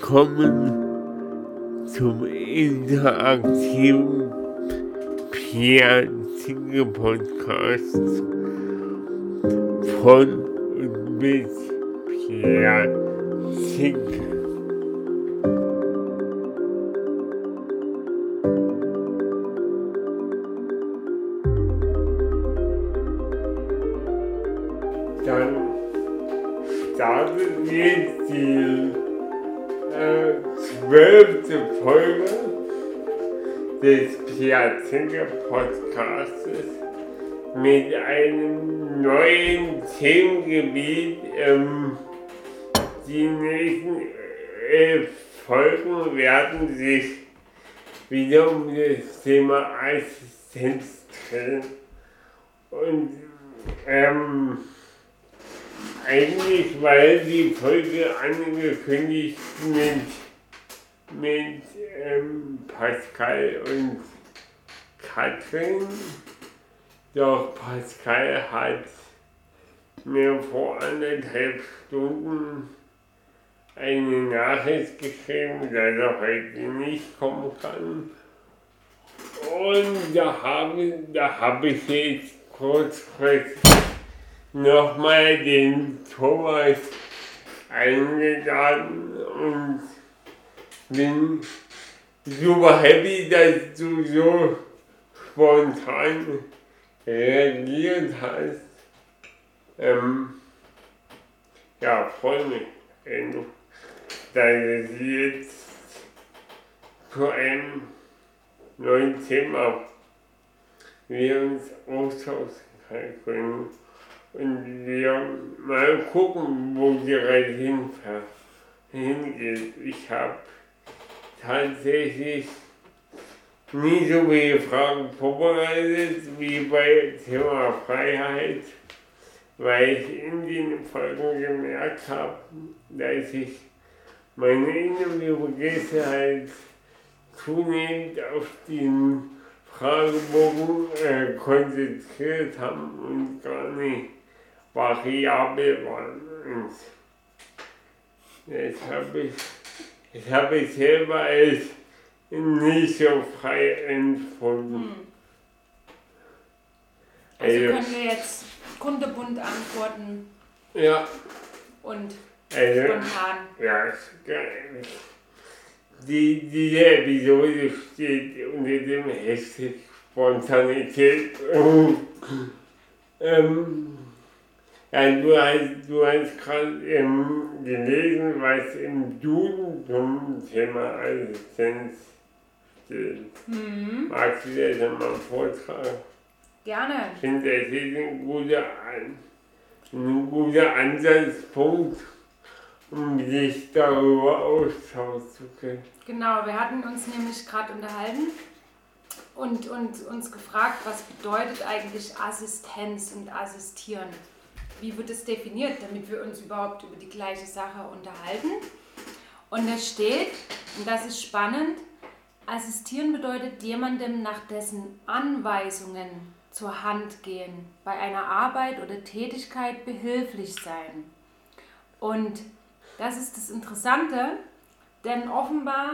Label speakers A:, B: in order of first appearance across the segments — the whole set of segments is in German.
A: willkommen zum interaktiven Pianzinge Podcast von und mit Pianzinge. Folge des Piazinga Podcastes mit einem neuen Themengebiet. Ähm, die nächsten äh, Folgen werden sich wieder um das Thema Assistenz drehen. Und ähm, eigentlich, weil die Folge angekündigt mit, mit ähm, Pascal und Katrin. Doch Pascal hat mir vor anderthalb Stunden eine Nachricht geschrieben, dass er heute nicht kommen kann. Und da habe, da habe ich jetzt kurzfristig nochmal den Thomas eingeladen und bin super happy, dass du so spontan reagiert hast. Ähm, ja, freue mich, dass es jetzt zu einem neuen Thema wir uns austauschen können und wir mal gucken, wo die Reise hingeht. Ich habe tatsächlich nie so viele Fragen vorbereitet wie bei Thema Freiheit, weil ich in den Folgen gemerkt habe, dass ich meine Interviewgäste zunehmend auf den Fragebogen äh, konzentriert haben und gar nicht variabel waren. Und das habe ich, das habe ich selber als nicht so frei empfunden.
B: Hm. Also können wir jetzt kundebunt antworten
A: Ja,
B: und
A: also,
B: spontan.
A: ja, ist geil. Die, diese Episode steht unter dem Hashtag Spontanität. ähm, ja, du hast, du hast gerade ähm, gelesen, was im Duden zum Thema Assistenz steht.
B: Mhm.
A: Magst du das einmal vortragen?
B: Gerne.
A: Ich finde, das ist ein guter, ein guter Ansatzpunkt, um sich darüber austauschen zu können.
B: Genau, wir hatten uns nämlich gerade unterhalten und, und uns gefragt, was bedeutet eigentlich Assistenz und Assistieren? Wie wird es definiert, damit wir uns überhaupt über die gleiche Sache unterhalten? Und da steht, und das ist spannend, assistieren bedeutet jemandem nach dessen Anweisungen zur Hand gehen, bei einer Arbeit oder Tätigkeit behilflich sein. Und das ist das Interessante, denn offenbar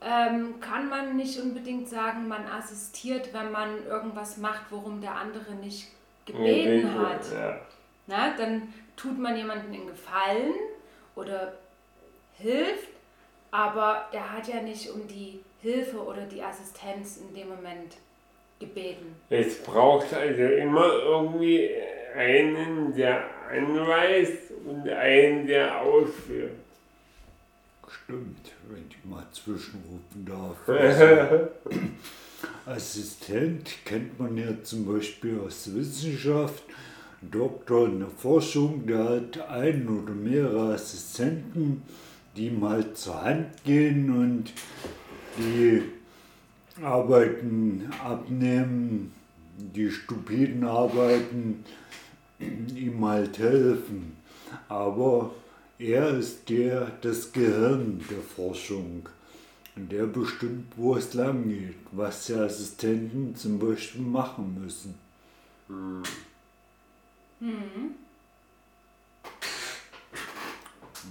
B: ähm, kann man nicht unbedingt sagen, man assistiert, wenn man irgendwas macht, worum der andere nicht gebeten hat.
A: Ja.
B: Na, dann tut man jemandem einen Gefallen oder hilft, aber der hat ja nicht um die Hilfe oder die Assistenz in dem Moment gebeten.
A: Es braucht also immer irgendwie einen, der anweist und einen, der ausführt.
C: Stimmt, wenn ich mal zwischenrufen darf. Assistent kennt man ja zum Beispiel aus der Wissenschaft. Doktor in der Forschung, der hat einen oder mehrere Assistenten, die halt zur Hand gehen und die Arbeiten abnehmen, die stupiden Arbeiten ihm halt helfen. Aber er ist der, das Gehirn der Forschung. Und der bestimmt, wo es lang geht, was die Assistenten zum Beispiel machen müssen.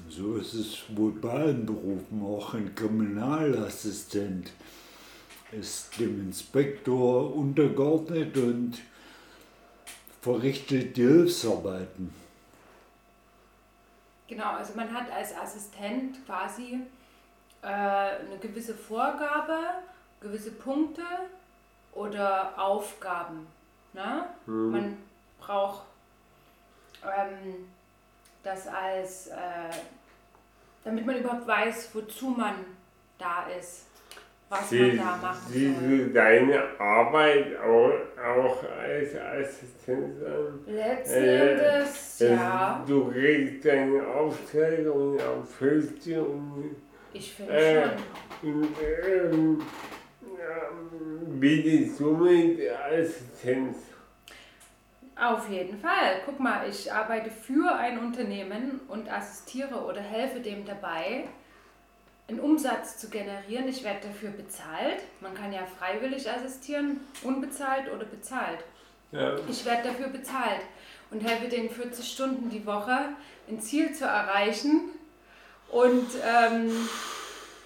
C: So ist es wohl bei allen Berufen, auch ein Kriminalassistent ist dem Inspektor untergeordnet und verrichtet die Hilfsarbeiten.
B: Genau, also man hat als Assistent quasi äh, eine gewisse Vorgabe, gewisse Punkte oder Aufgaben. Ne?
A: Mhm.
B: Man braucht ähm, das als, äh, damit man überhaupt weiß, wozu man da ist, was man
A: Siehst
B: da machen
A: siehst
B: soll.
A: du deine Arbeit auch, auch als Assistenz an?
B: Letzten
A: Äh,
B: Endes,
A: Es-
B: ja,
A: Du kriegst deine Aufträge und erfüllst sie und,
B: ich finde
A: äh,
B: schon.
A: bietest somit Assistenz.
B: Auf jeden Fall. Guck mal, ich arbeite für ein Unternehmen und assistiere oder helfe dem dabei, einen Umsatz zu generieren. Ich werde dafür bezahlt. Man kann ja freiwillig assistieren, unbezahlt oder bezahlt.
A: Ja.
B: Ich werde dafür bezahlt und helfe denen 40 Stunden die Woche ein Ziel zu erreichen. Und ähm,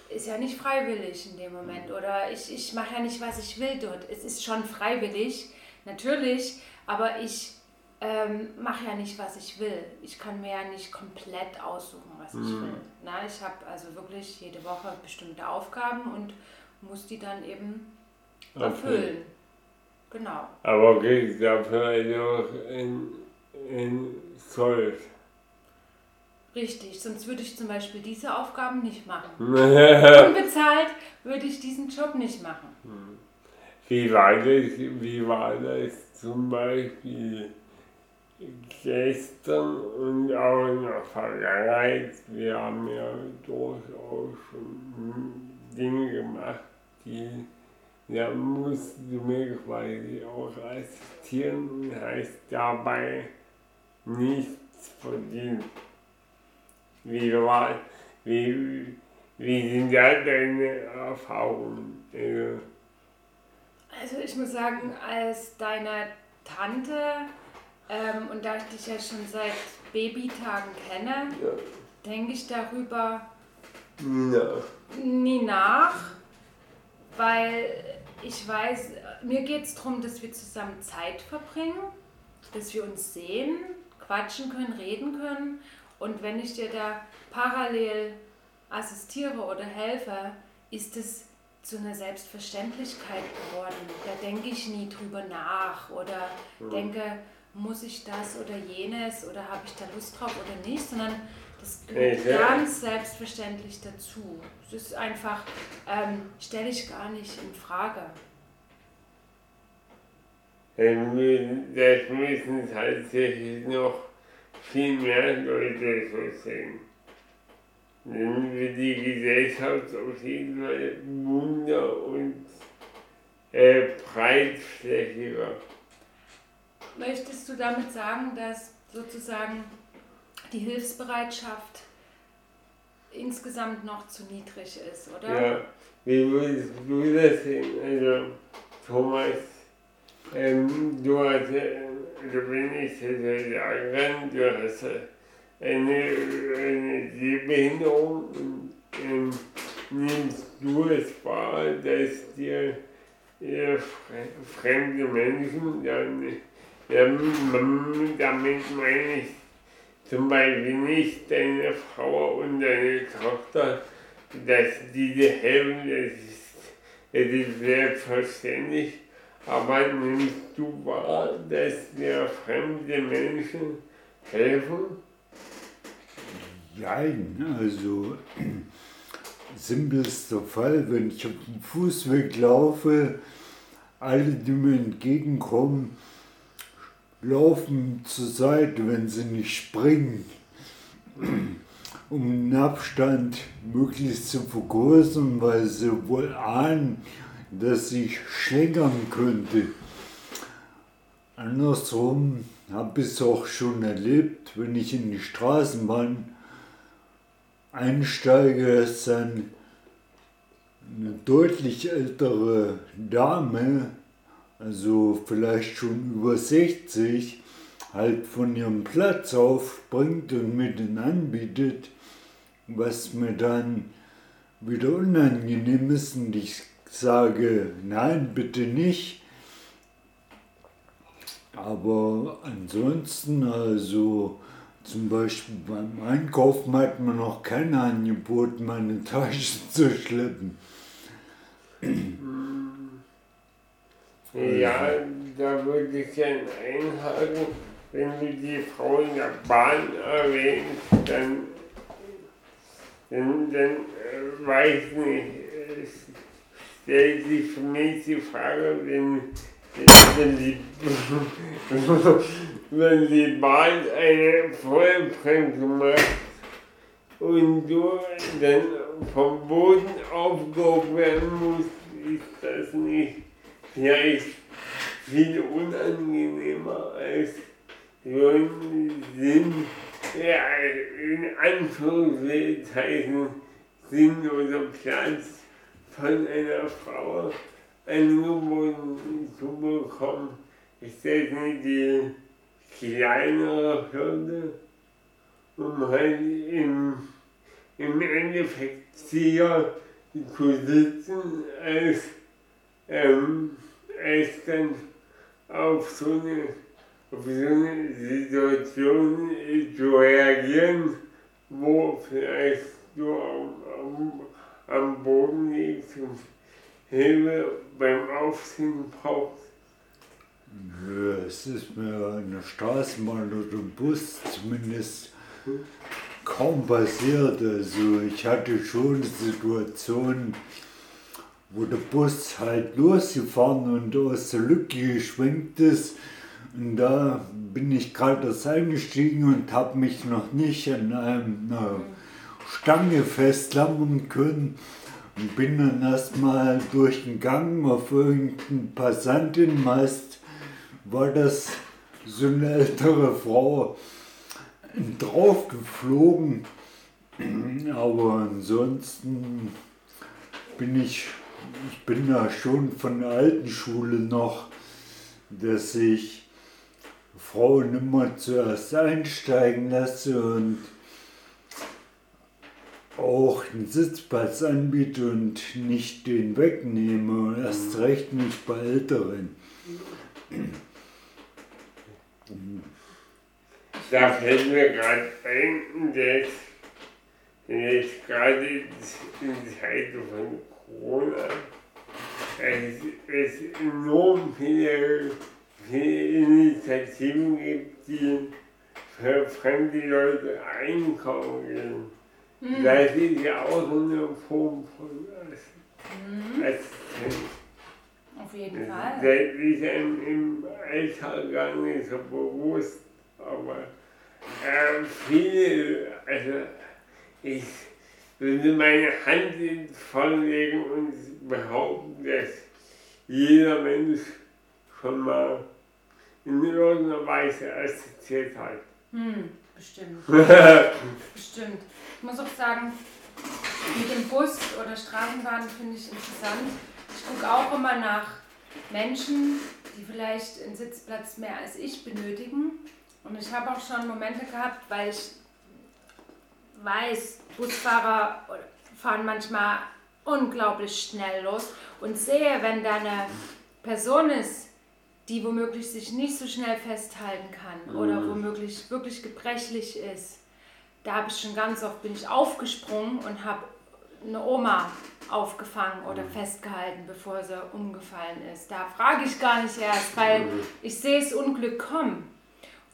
B: ist ja nicht freiwillig in dem Moment. Oder ich, ich mache ja nicht, was ich will dort. Es ist schon freiwillig, natürlich, aber ich ähm, mache ja nicht, was ich will. Ich kann mir ja nicht komplett aussuchen, was ich
A: Mhm.
B: will. Na, ich habe also wirklich jede Woche bestimmte Aufgaben und muss die dann eben erfüllen. Genau.
A: Aber kriegst dafür also ein, ein Sold.
B: Richtig, sonst würde ich zum Beispiel diese Aufgaben nicht machen.
A: wie
B: Unbezahlt würde ich diesen Job nicht machen.
A: war das, wie war das zum Beispiel gestern und auch in der Vergangenheit? Wir haben ja durchaus schon Dinge gemacht, die da musst du mir quasi auch assistieren und heißt dabei nichts verdienen. Wie war, wie, wie sind da deine Erfahrungen? Also,
B: ich muss sagen, als deine Tante, ähm, und da ich dich ja schon seit Babytagen kenne,
A: ja.
B: denke ich darüber
A: Ja.
B: nie nach, weil ich weiß, mir geht es darum, dass wir zusammen Zeit verbringen, dass wir uns sehen, quatschen können, reden können. Und wenn ich dir da parallel assistiere oder helfe, ist es zu einer Selbstverständlichkeit geworden. Da denke ich nie drüber nach oder denke, muss ich das oder jenes oder habe ich da Lust drauf oder nicht, sondern das gehört
A: äh,
B: ganz selbstverständlich dazu. Es ist einfach, ähm, stelle ich gar nicht in Frage.
A: Das müssen tatsächlich noch viel mehr Leute so sehen. Dann wird die Gesellschaft auf jeden Fall wunder- und äh, breitflächiger.
B: Möchtest du damit sagen, dass sozusagen die Hilfsbereitschaft insgesamt noch zu niedrig ist, oder?
A: Ja, wie würdest du das sehen? Also, Thomas, ähm, du hast, also wenn ich das so sagen kann, du hast eine, eine Sehbehinderung ähm, nimmst du es wahr, dass dir äh, fre- fremde Menschen dann, ähm, damit meine ich zum Beispiel nicht deine Frau und deine Tochter, dass die dir helfen, das ist, das ist selbstverständlich. Aber nimmst du wahr, dass dir fremde Menschen helfen?
C: Nein, also simpelster Fall, wenn ich auf dem Fußweg laufe, alle, die mir entgegenkommen, laufen zur Seite, wenn sie nicht springen, um den Abstand möglichst zu vergrößern, weil sie wohl ahnen, dass ich schlängern könnte. Andersrum habe ich es auch schon erlebt, wenn ich in die Straßenbahn einsteige, ist dann eine deutlich ältere Dame, also vielleicht schon über 60, halt von ihrem Platz aufspringt und mir den anbietet, was mir dann wieder unangenehm ist und ich sage, nein, bitte nicht. Aber ansonsten, also zum Beispiel beim Einkaufen hat man noch kein Angebot, meine Tasche zu schleppen.
A: Ja, da würde ich gerne einhaken, wenn du die Frau in der Bahn erwähnst, dann, dann, dann äh, weiß nicht, stellt sich für mich die Frage, wenn, wenn, die, wenn die Bahn eine Vollbremsung macht und du dann vom Boden aufgehoben werden musst, ist das nicht vielleicht viel unangenehmer als ein Sinn, ja, in Anführungszeichen Sinn oder Platz von einer Frau angeboten zu bekommen. Ist das nicht die kleinere Hürde, um halt im, im Endeffekt sicher zu sitzen, als, ähm, als dann auf so eine, auf so eine Situation zu reagieren, wo vielleicht du am, am, am Boden liegst Hilfe beim Aufstehen brauchst.
C: Ja, Es ist mir in der Straßenbahn oder im Bus zumindest kaum passiert. Also ich hatte schon Situationen, wo der Bus halt losgefahren und aus der Lücke geschwenkt ist. Und da bin ich gerade erst eingestiegen und habe mich noch nicht an einer Stange festklammern können. Und bin dann erstmal durch den Gang auf irgendeine Passantin, meist war das so eine ältere Frau, drauf geflogen. Aber ansonsten bin ich, ich bin da schon von der alten Schule noch, dass ich Frauen immer zuerst einsteigen lasse und auch einen Sitzplatz anbiete und nicht den wegnehme. Und erst recht nicht bei Älteren.
A: Da fällt mir gerade ein, dass jetzt gerade in Zeiten von Corona es, es enorm viele, viele Initiativen gibt, die für fremde Leute einkaufen gehen.
B: Hm.
A: Das ist ja auch so eine Form von
B: Mhm.
A: Assistenz.
B: Auf jeden
A: Das
B: Fall.
A: ist einem im Alltag gar nicht so bewusst, aber äh, viele, also ich würde meine Hand ins Feuer legen und behaupten, dass jeder Mensch schon mal in irgendeiner Weise assistiert hat.
B: Hm, bestimmt. Bestimmt. Ich muss auch sagen, mit dem Bus oder Straßenbahn finde ich interessant. Ich gucke auch immer nach Menschen, die vielleicht einen Sitzplatz mehr als ich benötigen. Und ich habe auch schon Momente gehabt, weil ich weiß, Busfahrer fahren manchmal unglaublich schnell los und sehe, wenn da eine Person ist, die womöglich sich nicht so schnell festhalten kann oder womöglich wirklich gebrechlich ist. Da habe ich schon ganz oft bin ich aufgesprungen und habe eine Oma aufgefangen oder festgehalten, bevor sie umgefallen ist. Da frage ich gar nicht erst, weil ich sehe das Unglück kommen.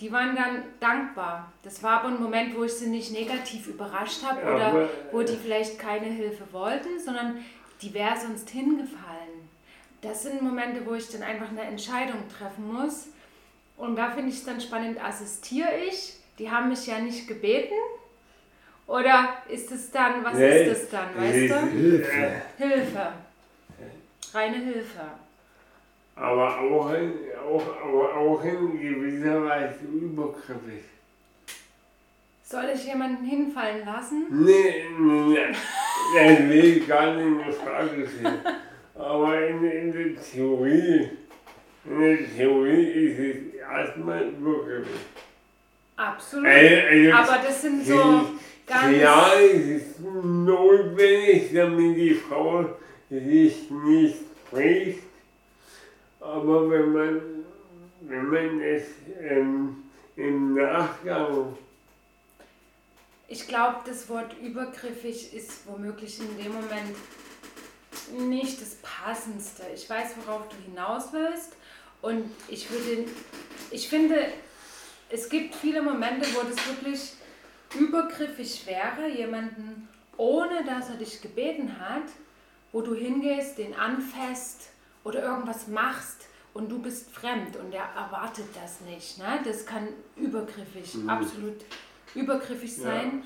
B: Die waren dann dankbar. Das war aber ein Moment, wo ich sie nicht negativ überrascht habe oder wo die vielleicht keine Hilfe wollten, sondern die wäre sonst hingefallen. Das sind Momente, wo ich dann einfach eine Entscheidung treffen muss. Und da finde ich es dann spannend, assistiere ich? Die haben mich ja nicht gebeten. Oder ist es dann, was
A: Nee,
B: ist es dann, weißt
A: nee,
B: du?
C: Hilfe.
B: Hilfe. Reine Hilfe.
A: Aber auch in, auch, aber auch in gewisser Weise übergriffig.
B: Soll ich jemanden hinfallen lassen?
A: Nee, nee, nee, das will ich gar nicht in Frage stellen. Aber in, in der Theorie, in der Theorie ist es erstmal übergriffig.
B: Absolut.
A: Also, also
B: Aber das sind so ganz.
A: Ja, es ist notwendig, damit die Frau sich nicht spricht. Aber wenn man, wenn man es ähm, im Nachgang
B: Ich glaube, das Wort übergriffig ist womöglich in dem Moment nicht das Passendste. Ich weiß, worauf du hinaus willst. Und ich würde, ich finde, es gibt viele Momente, wo das wirklich übergriffig wäre, jemanden, ohne dass er dich gebeten hat, wo du hingehst, den anfasst oder irgendwas machst und du bist fremd und er erwartet das nicht. Ne? Das kann übergriffig, absolut übergriffig
A: Ja.
B: sein.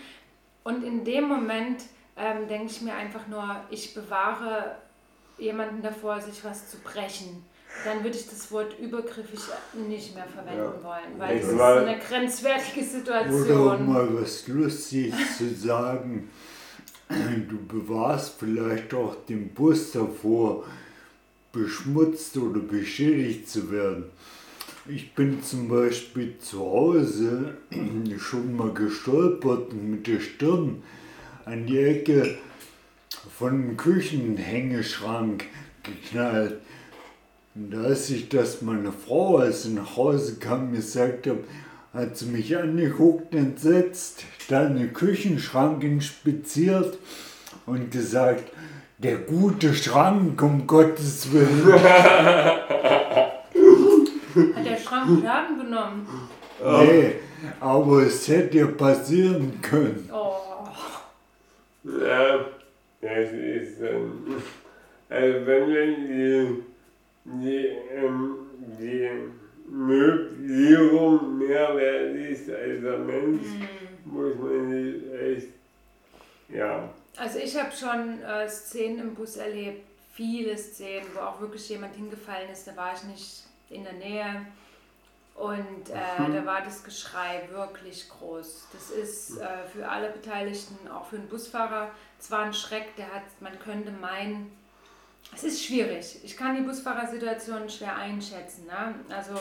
B: Und in dem Moment ähm, denke ich mir einfach nur, ich bewahre jemanden davor, sich was zu brechen. Dann würde ich das Wort übergriffig nicht mehr verwenden
A: Ja.
B: wollen, weil das ist eine grenzwertige
C: Oder
B: Situation.
C: mal was Lustiges zu sagen. Du bewahrst vielleicht auch den Bus davor, beschmutzt oder beschädigt zu werden. Ich bin zum Beispiel zu Hause schon mal gestolpert und mit der Stirn an die Ecke von einem Küchenhängeschrank geknallt. Und als ich das meine Frau, als sie nach Hause kam, gesagt habe, hat sie mich angeguckt, entsetzt, dann den Küchenschrank inspiziert und gesagt, der gute Schrank, um Gottes Willen.
B: Hat der Schrank Schaden genommen?
C: Nee, aber es hätte ja passieren können.
B: Oh.
A: Ja, das ist ähm, also wenn man die, die, ähm, die Möblierung mehr wert ist als der Mensch, muss man sich echt, ja,
B: Also ich habe schon äh, Szenen im Bus erlebt, viele Szenen, wo auch wirklich jemand hingefallen ist. Da war ich nicht in der Nähe. Und äh, da war das Geschrei wirklich groß. Das ist äh, für alle Beteiligten, auch für den Busfahrer, zwar ein Schreck, der hat, man könnte meinen, es ist schwierig. Ich kann die Busfahrersituation schwer einschätzen. Ne? Also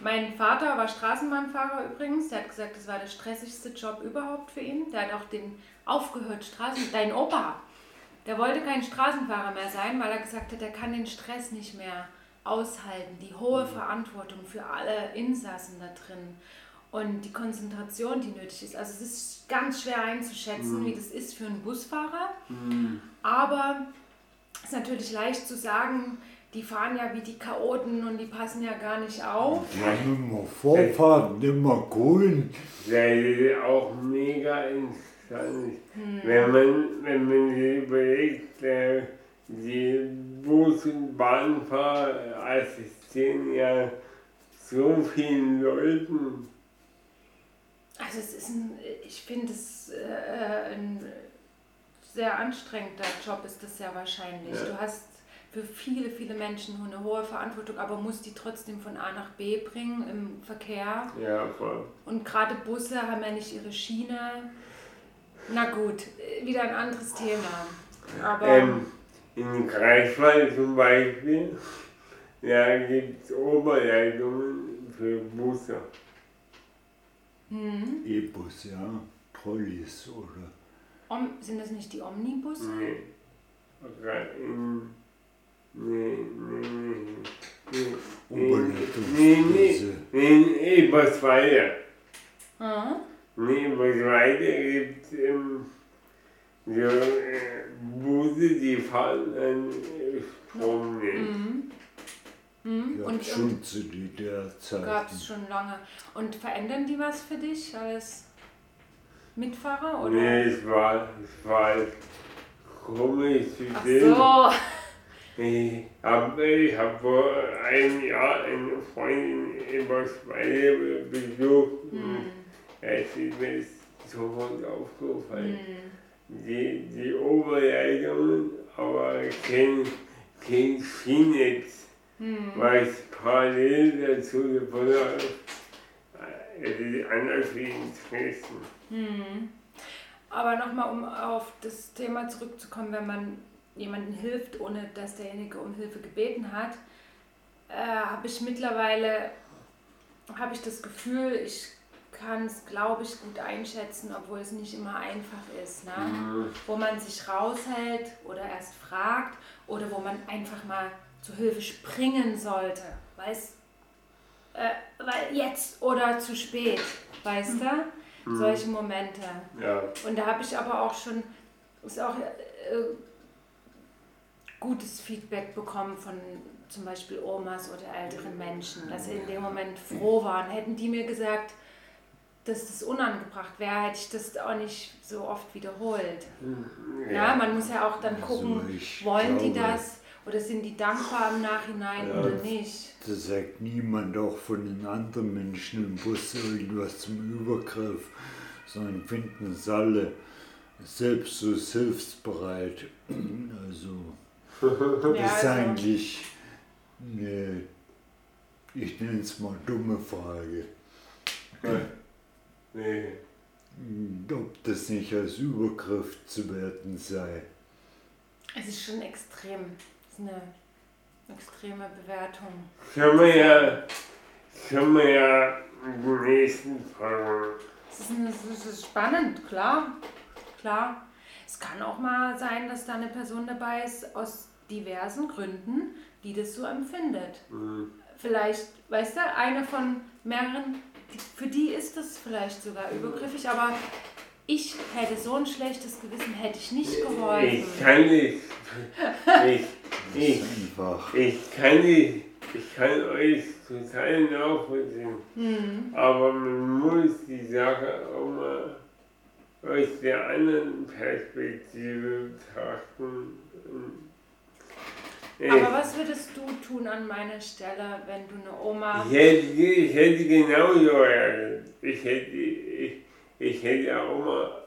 B: mein Vater war Straßenbahnfahrer übrigens. Der hat gesagt, das war der stressigste Job überhaupt für ihn. Der hat auch den aufgehört, Straßen. Dein Opa, der wollte kein Straßenfahrer mehr sein, weil er gesagt hat, er kann den Stress nicht mehr aushalten. Die hohe Verantwortung für alle Insassen da drin. Und die Konzentration, die nötig ist. Also es ist ganz schwer einzuschätzen, wie das ist für einen Busfahrer. Aber es ist natürlich leicht zu sagen, die fahren ja wie die Chaoten und die passen ja gar nicht auf.
C: Die haben immer Vorfahrten, immer grün.
A: das ist auch mega interessant. Wenn man, wenn man sich überlegt, äh, die Bus- und Bahnfahrer assistieren ja so vielen Leuten.
B: Also es ist ein, ich finde es äh, ein sehr anstrengender Job ist das sehr wahrscheinlich.
A: Ja.
B: Du hast für viele, viele Menschen eine hohe Verantwortung, aber musst die trotzdem von A nach B bringen im Verkehr.
A: Ja, voll.
B: Und gerade Busse haben ja nicht ihre Schiene. Na gut, wieder ein anderes Thema. Aber
A: Ähm, in Greifswald zum Beispiel, da gibt es Oberleitungen für Busse.
B: hm,
C: E-Bus, ja. Trolleys oder.
B: Om, sind das nicht die Omnibusse?
A: Nee. Nee, nee, nee. nee. Nee, nee, in Eberswalde.
B: Hm?
A: In Eberswalde gibt es ähm, so äh, Busse, die fahren an Strom.
B: Mhm. Mhm.
C: Ja,
B: Und, und
C: schon zu DDR-Zeiten.
B: gab es schon lange. Und verändern die was für dich als Mitfahrer? Oder?
A: Nee, es war, es war ein komisches
B: Ach
A: System.
B: so.
A: Ich habe ich hab vor einem Jahr eine Freundin in Eberswalde besucht.
B: Hm.
A: Es ist mir sofort aufgefallen.
B: Hm.
A: Die, die Oberleitung, aber kein, kein Schienetz,
B: Hm.
A: was parallel dazu es ist anders wie in Dresden.
B: Hm. Aber nochmal, um auf das Thema zurückzukommen, wenn man jemandem hilft, ohne dass derjenige um Hilfe gebeten hat, äh, habe ich mittlerweile habe ich das Gefühl, ich kann es, glaube ich, gut einschätzen, obwohl es nicht immer einfach ist. Ne?
A: Mhm.
B: Wo man sich raushält oder erst fragt oder wo man einfach mal zu Hilfe springen sollte. Weiß, äh, weil jetzt oder zu spät, weißt du? Solche Momente.
A: Ja.
B: Und da habe ich aber auch schon, ist auch äh, gutes Feedback bekommen von zum Beispiel Omas oder älteren Menschen, dass sie in dem Moment froh waren. Hätten die mir gesagt, dass das unangebracht wäre, hätte ich das auch nicht so oft wiederholt. Ja, man muss ja auch dann
C: Also
B: gucken,
C: ich
B: wollen die
C: glaube-
B: das oder sind die dankbar im Nachhinein
C: Ja.
B: oder nicht?
C: Da sagt niemand auch von den anderen Menschen im Bus irgendwas zum Übergriff, sondern finden es alle selbst so hilfsbereit. Also,
B: Ja,
C: das ist
B: also-
C: eigentlich eine, ich nenne es mal dumme Frage.
A: Nee.
C: Ob das nicht als Übergriff zu werten sei.
B: Es ist schon extrem. Es ist eine extreme Bewertung.
A: Können wir ja, können wir ja nächsten Fragen.
B: Es ist, eine, es ist spannend, klar. Klar. Es kann auch mal sein, dass da eine Person dabei ist aus diversen Gründen, die das so empfindet.
A: Mhm.
B: Vielleicht, weißt du, eine von mehreren, für die ist das vielleicht sogar übergriffig, aber ich hätte so ein schlechtes Gewissen, hätte ich nicht geholfen.
A: Ich kann nicht. Ich,
C: Das
A: ich, ich kann nicht. Ich kann euch total nachvollziehen.
B: Hm.
A: Aber man muss die Sache auch mal aus der anderen Perspektive betrachten. Ich,
B: Aber was würdest du tun an meiner Stelle, wenn du eine Oma.
A: ich, hätte, ich hätte genauso reagiert. Ich hätte, ich, ich hätte auch mal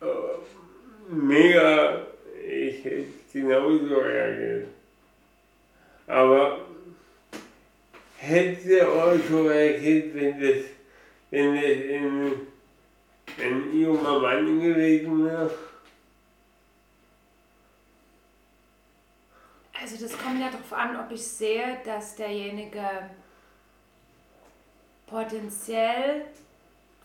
A: äh, mega, ich hätte genauso reagiert. Aber hätte auch so reagiert, wenn das, wenn das in, ein junger Mann gewesen wäre.
B: Also das kommt ja darauf an, ob ich sehe, dass derjenige potenziell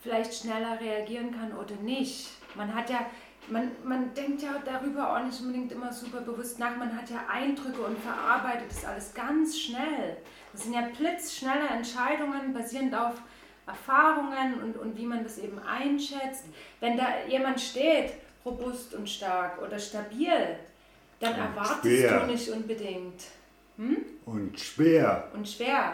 B: vielleicht schneller reagieren kann oder nicht. Man hat ja, man, man denkt ja darüber auch nicht unbedingt immer super bewusst nach. Man hat ja Eindrücke und verarbeitet das alles ganz schnell. Das sind ja blitzschnelle Entscheidungen basierend auf Erfahrungen und, und wie man das eben einschätzt. Wenn da jemand steht, robust und stark oder stabil, dann
C: Und
B: erwartest
C: schwer.
B: du nicht unbedingt.
C: Und schwer.
B: Und schwer.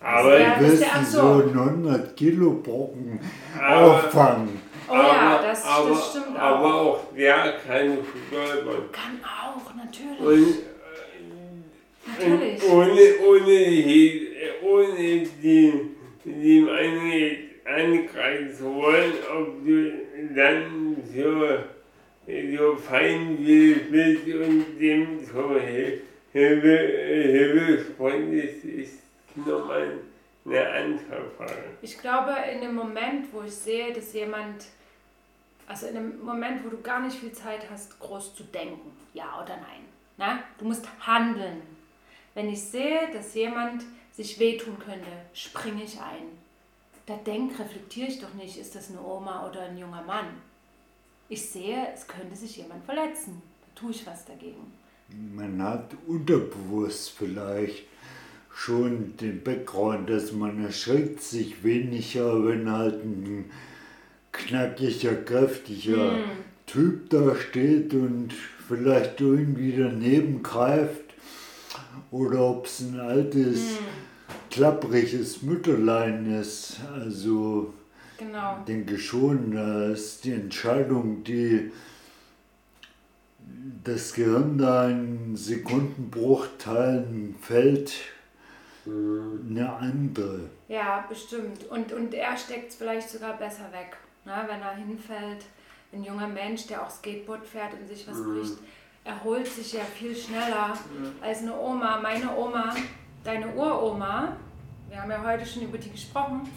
A: Aber,
C: wirst
B: wär- ach
C: so
B: so.
C: einen 100 Kilo Brocken auffangen.
B: Oh ja,
A: aber,
B: das,
A: aber,
B: das stimmt auch.
A: aber auch der kann stolpern.
B: Kann auch, natürlich.
A: Und,
B: natürlich.
A: und ohne, ohne, die, ohne die, die eine angreifen zu wollen, ob du dann so, so feinwillig bist und dem so Hilfe, Hilfe freundest, ist nochmal eine andere Frage.
B: Ich glaube, in dem Moment, wo ich sehe, dass jemand, also in dem Moment, wo du gar nicht viel Zeit hast, groß zu denken, ja oder nein. Na? Du musst handeln. Wenn ich sehe, dass jemand sich wehtun könnte, springe ich ein. Da denk, reflektiere ich doch nicht, ist das eine Oma oder ein junger Mann. Ich sehe, es könnte sich jemand verletzen. Da tue ich was dagegen.
C: Man hat unterbewusst vielleicht schon den Background, dass man erschreckt sich weniger, wenn halt ein knackiger, kräftiger
B: Hm.
C: Typ da steht und vielleicht irgendwie daneben greift. Oder ob es ein altes,
B: Hm.
C: klappriges Mütterlein ist. Also
B: Genau.
C: denke schon, da ist die Entscheidung, die das Gehirn da in Sekundenbruchteilen fällt, eine andere.
B: Ja, bestimmt. Und, und er steckt es vielleicht sogar besser weg. Na, wenn er hinfällt, ein junger Mensch, der auch Skateboard fährt und sich was bricht, erholt sich ja viel schneller als eine Oma. Meine Oma, deine Uroma, wir haben ja heute schon über die gesprochen,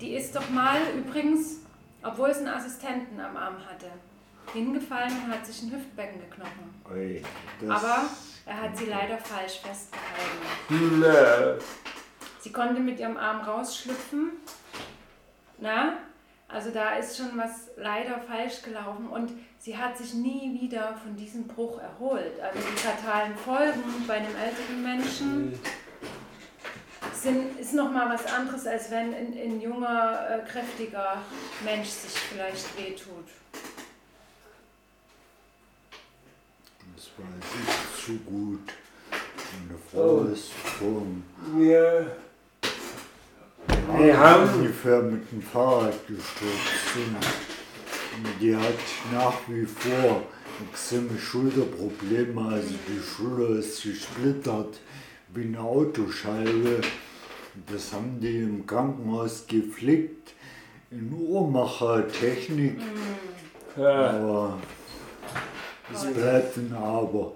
B: die ist doch mal übrigens, obwohl es einen Assistenten am Arm hatte, hingefallen und hat sich ein Hüftbecken geknochen.
C: Das-
B: Aber er hat sie leider falsch festgehalten.
A: Na,
B: Sie konnte mit ihrem Arm rausschlüpfen Na? Also da ist schon was leider falsch gelaufen und sie hat sich nie wieder von diesem Bruch erholt. Also die fatalen Folgen bei einem älteren Menschen sind, ist nochmal was anderes, als wenn ein, ein junger, äh, kräftiger Mensch sich vielleicht wehtut.
C: Das weiß ich zu gut. Meine Frau
A: Oh.
C: ist vom
A: Wir, wir haben,
C: ungefähr mit dem Fahrrad gestürzt die hat nach wie vor extreme Schulterprobleme. Also die Schulter ist gesplittert wie eine Autoscheibe. Das haben die im Krankenhaus geflickt in Uhrmachertechnik.
A: ja,
C: Aber es bleibt ein Aber.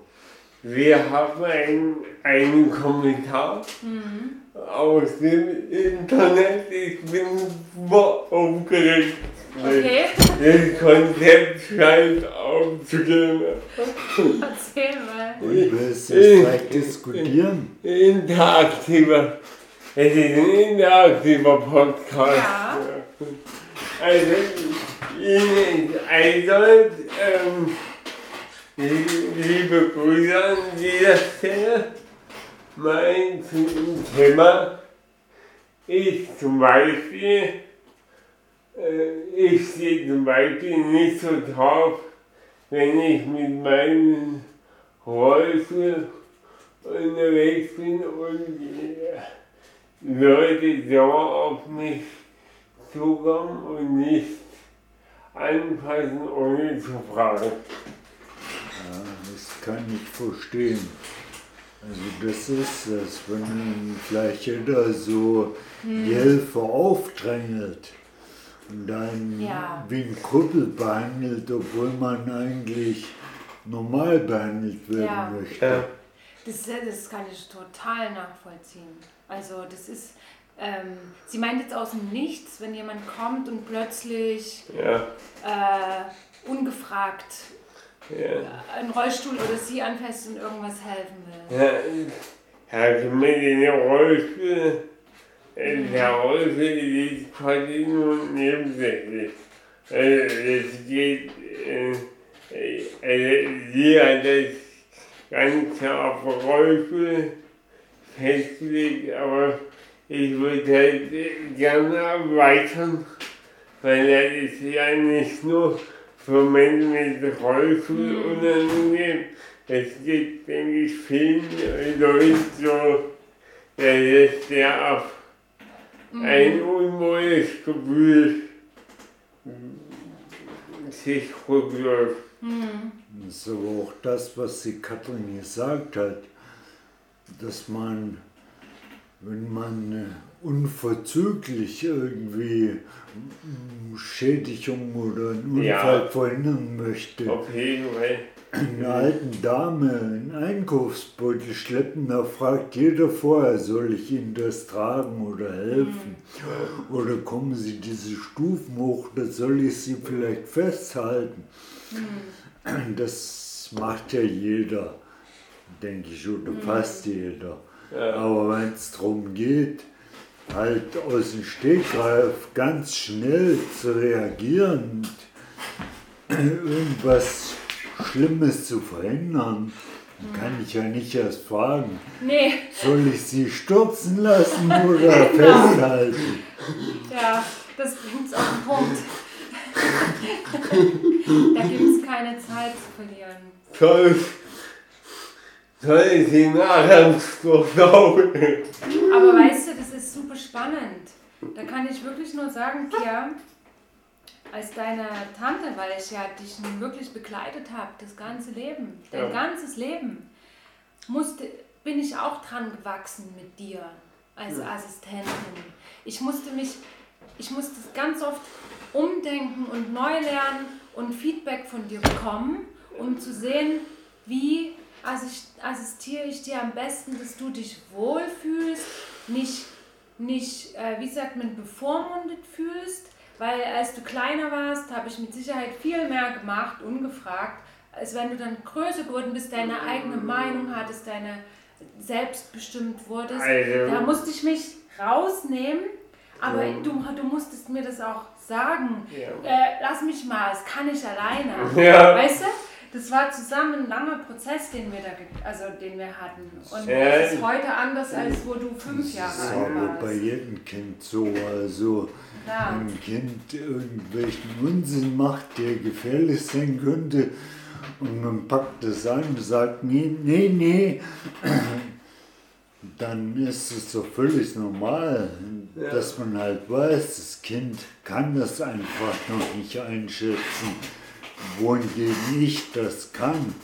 A: wir haben einen, einen Kommentar aus dem Internet. Ich bin super aufgeregt.
B: Okay,
A: Das Konzept scheint aufzugehen.
B: erzähl mal.
C: Und willst du jetzt gleich diskutieren?
A: Interaktiver. Es ist ein interaktiver Podcast.
B: Ja.
A: Also, Ihnen also, ähm, liebe Grüße an dieser Stelle. Mein Thema ist zum Beispiel, äh, ich stehe zum Beispiel nicht so drauf, wenn ich mit meinem Rollstuhl unterwegs bin und Leute so auf mich zukommen und nicht anfassen, ohne zu fragen.
C: Ja, das kann ich verstehen. Das ist es, wenn dann vielleicht jeder so die Hilfe aufdrängelt und dann
B: Ja.
C: wie ein Krüppel behandelt, obwohl man eigentlich normal behandelt werden
B: Ja.
C: möchte.
A: Ja.
B: Das, das kann ich total nachvollziehen. Also das ist, ähm, sie meint jetzt aus dem Nichts, wenn jemand kommt und plötzlich
A: Ja,
B: äh, ungefragt
A: ja.
B: einen Rollstuhl oder sie anfasst und irgendwas helfen will.
A: Ja, also mit den Rollstuhl, der Rollstuhl ist quasi nur nebensächlich. Also es geht, äh, äh, also sie hat das Ganze auf Rollstuhl festgelegt, aber ich würde halt äh, gerne erweitern, weil das ist ja nicht nur für Menschen mit Rollstuhl unangenehm. Es gibt, denke ich, vielen Leuten so, der das sehr auf ein unwohles Gefühl sich rückläuft.
C: Das ist aber auch das, was die Katrin gesagt hat, dass man, wenn man äh, unverzüglich irgendwie Schädigung oder einen
A: Ja.
C: Unfall verhindern möchte,
A: jeden Fall.
C: einer alten Dame einen Einkaufsbeutel schleppen, da fragt jeder vorher, soll ich Ihnen das tragen oder helfen? Oder kommen Sie diese Stufen hoch, da soll ich Sie vielleicht festhalten? Das macht ja jeder, denke ich, oder fast jeder.
A: Ja.
C: Aber wenn es darum geht, halt aus dem Stegreif ganz schnell zu reagieren und irgendwas Schlimmes zu verhindern, dann kann ich ja nicht erst fragen,
B: Nee,
C: soll ich sie stürzen lassen oder festhalten?
B: ja, das bringt's auf den Punkt. da gibt es keine Zeit zu verlieren.
A: Soll, soll sie nachher?
B: Aber weißt du, das ist super spannend. Da kann ich wirklich nur sagen, Kia, als deine Tante, weil ich ja dich nun wirklich begleitet habe, das ganze Leben, dein
A: Ja.
B: ganzes Leben, musste, bin ich auch dran gewachsen mit dir als Assistentin. Ich musste mich, ich musste ganz oft umdenken und neu lernen und Feedback von dir bekommen, um zu sehen, wie assis- assistiere ich dir am besten, dass du dich wohlfühlst, nicht, nicht äh, wie sagt man, bevormundet fühlst, weil als du kleiner warst, habe ich mit Sicherheit viel mehr gemacht, ungefragt, als wenn du dann größer geworden bist, deine eigene Meinung hattest, deine selbstbestimmt wurdest. Da musste ich mich rausnehmen, Aber
A: Ja.
B: du, du musstest mir das auch sagen.
A: Ja.
B: Äh, lass mich mal, das kann ich alleine.
A: Ja.
B: Weißt du? Das war zusammen ein langer Prozess, den wir da, also den wir hatten. Und
A: Ja.
B: das ist heute anders, als wo du fünf Jahre
C: Das ist
B: alt
C: aber bei
B: warst.
C: jedem Kind so. Also, wenn ein Kind irgendwelchen Unsinn macht, der gefährlich sein könnte, und man packt es an und sagt, nee, nee, nee, dann ist es doch völlig normal,
A: Ja.
C: dass man halt weiß, das Kind kann das einfach noch nicht einschätzen, wohingegen ich das kann.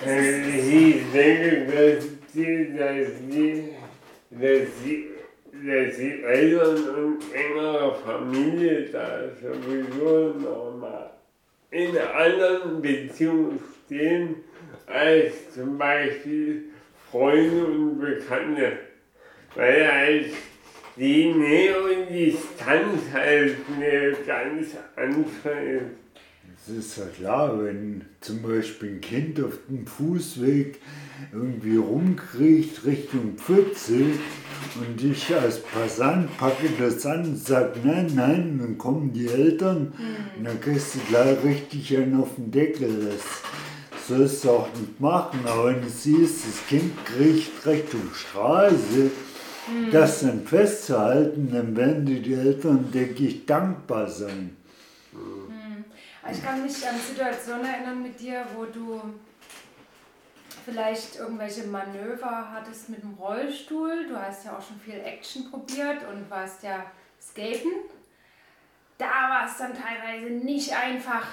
A: Ich denke, dass die, dass die, dass die, dass die Eltern und engere Familie da sowieso nochmal in anderen Beziehung stehen als zum Beispiel Freunde und Bekannte. Weil halt die Nähe und Distanz halt eine ganz andere ist.
C: Es ist ja klar, wenn zum Beispiel ein Kind auf dem Fußweg irgendwie rumkriecht Richtung Pfütze und ich als Passant packe das an und sage, nein, nein, dann kommen die Eltern und dann kriegst du gleich richtig einen auf den Deckel. Das sollst du auch nicht machen, aber wenn du siehst, das Kind kriecht Richtung Straße, das dann festzuhalten, dann werden die Eltern, denke ich, dankbar sein.
B: Ich kann mich an Situationen erinnern mit dir, wo du vielleicht irgendwelche Manöver hattest mit dem Rollstuhl. Du hast ja auch schon viel Action probiert und warst ja skaten. Da war es dann teilweise nicht einfach.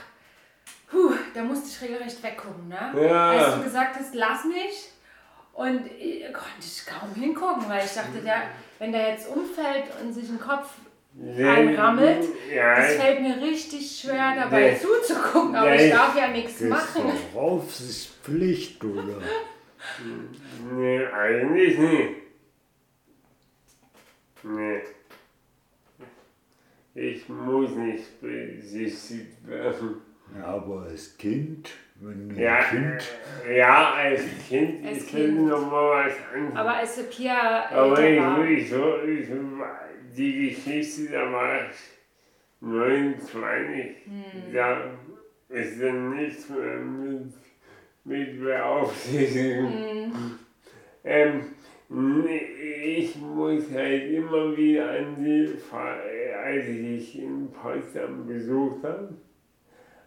B: Puh, da musste ich regelrecht weggucken, ne?
A: Ja.
B: Als du gesagt hast, lass mich. Und ich, konnte ich kaum hingucken, weil ich dachte, der, wenn der jetzt umfällt und sich den Kopf einrammelt,
A: Ja,
B: das fällt mir richtig schwer dabei
A: Nee.
B: zuzugucken, aber
A: Nee.
B: ich darf ja nichts
C: Das ist
B: machen.
C: doch Aufsichtspflicht, oder?
A: Nee, eigentlich nicht. Nee. Ich muss nicht besichtigt werden.
C: Ja, aber als Kind, wenn du
A: Ja,
C: ein Kind,
A: äh, ja, als Kind
B: Als
A: ist
B: Kind.
A: nochmal was anderes.
B: Aber als Pia
A: Aber
B: älter war,
A: ich, ich, so, ich, die Geschichte, da war ich 29.
B: Hm.
A: Da ist dann nichts mehr mit, mit beaufsichtigen.
B: Hm.
A: Ähm, ich muss halt immer wieder an die, als ich in Potsdam besucht habe,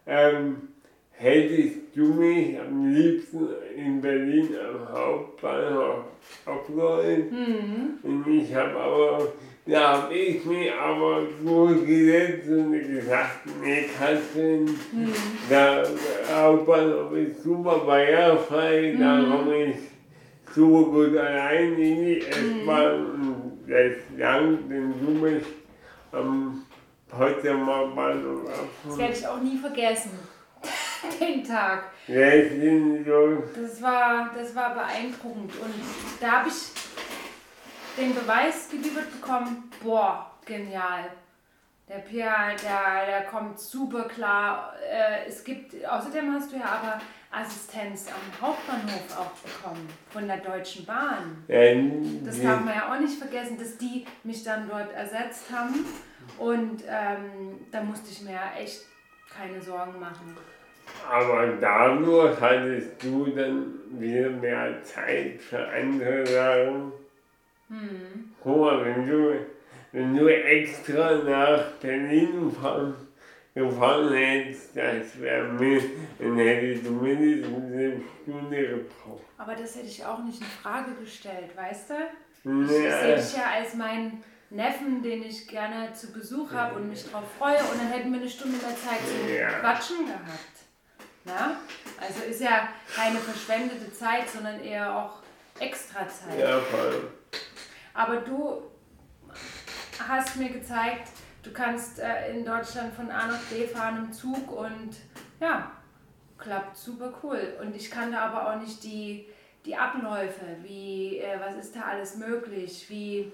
A: ähm, hättest du mich am liebsten in Berlin am Hauptbahnhof abgeholt.
B: hm,
A: Und ich habe aber, da habe ich mich aber durchgesetzt und gesagt, nee, Katrin,
B: hm.
A: der Hauptbahnhof ist super barrierefrei, da
B: Mhm.
A: komme ich super gut allein in die S-Bahn und das lang, den du mich am Potsdamer Bahnhof
B: das werde ich auch nie vergessen. Den Tag.
A: So,
B: Das war, das war beeindruckend. Und da habe ich den Beweis geliefert bekommen, boah, genial. Der Pia, der, der kommt super klar. Äh, es gibt, außerdem hast du ja aber Assistenz am Hauptbahnhof auch bekommen von der Deutschen Bahn.
A: äh,
B: Das darf man ja auch nicht vergessen, dass die mich dann dort ersetzt haben. Und ähm, da musste ich mir echt keine Sorgen machen.
A: Aber dadurch hattest du dann wieder mehr Zeit für andere Sachen.
B: Hm.
A: Guck mal, wenn du, wenn du extra nach Berlin fahren, gefahren hättest, das wäre mir, dann hättest du mindestens eine Stunde gebraucht.
B: Aber das hätte ich auch nicht in Frage gestellt, weißt du? Ich
A: Ja,
B: sehe dich ja als meinen Neffen, den ich gerne zu Besuch habe und mich drauf freue. Und dann hätten wir eine Stunde mehr Zeit zum
A: Ja.
B: Quatschen gehabt. Na? Also ist ja keine verschwendete Zeit, sondern eher auch extra Zeit.
A: ja, voll.
B: Aber du hast mir gezeigt, du kannst äh, in Deutschland von A nach B fahren im Zug und ja, klappt super cool. Und ich kannte aber auch nicht die, die Abläufe, wie, äh, was ist da alles möglich, wie,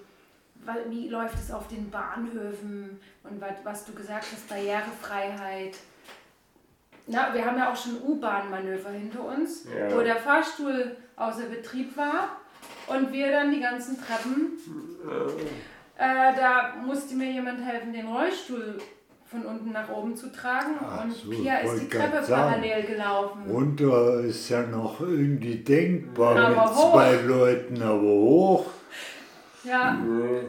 B: wie läuft es auf den Bahnhöfen und wat, was du gesagt hast, Barrierefreiheit. Na, wir haben ja auch schon U-Bahn-Manöver hinter uns,
A: Ja.
B: wo der Fahrstuhl außer Betrieb war und wir dann die ganzen Treppen Äh, da musste mir jemand helfen, den Rollstuhl von unten nach oben zu tragen.
C: Ach
B: und
C: so,
B: Pia ist die Treppe parallel gelaufen.
C: Runter ist ja noch irgendwie denkbar
B: Aber
C: mit
B: hoch.
C: zwei Leuten, aber hoch.
B: Ja,
A: Nee.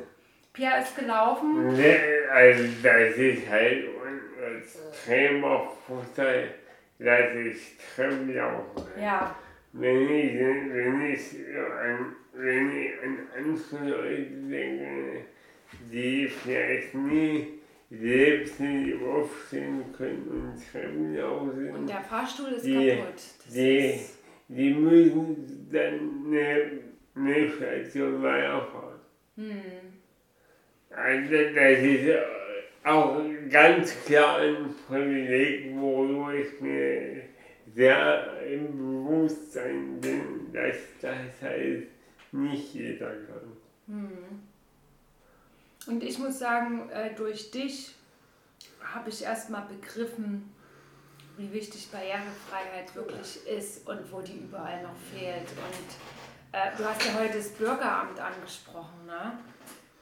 B: Pia ist gelaufen.
A: Nee, also das ist halt ein extremer Vorteil, dass ich Treppen laufe.
B: Ja,
A: Wenn ich, wenn ich, an, wenn ich an andere Leute denke, die vielleicht nie selbst nicht aufstehen können und Treppen laufen,
B: und der Fahrstuhl ist
A: Die-
B: kaputt. Das
A: die,
B: ist,
A: die müssen dann eine, eine Station weiterfahren.
B: hm.
A: Also das ist auch ganz klar ein Privileg, wo ich mir sehr im Bewusstsein bin, dass das halt nicht jeder kann.
B: Hm. Und ich muss sagen, äh, durch dich habe ich erstmal begriffen, wie wichtig Barrierefreiheit wirklich ist und wo die überall noch fehlt. Und äh, du hast ja heute das Bürgeramt angesprochen, ne?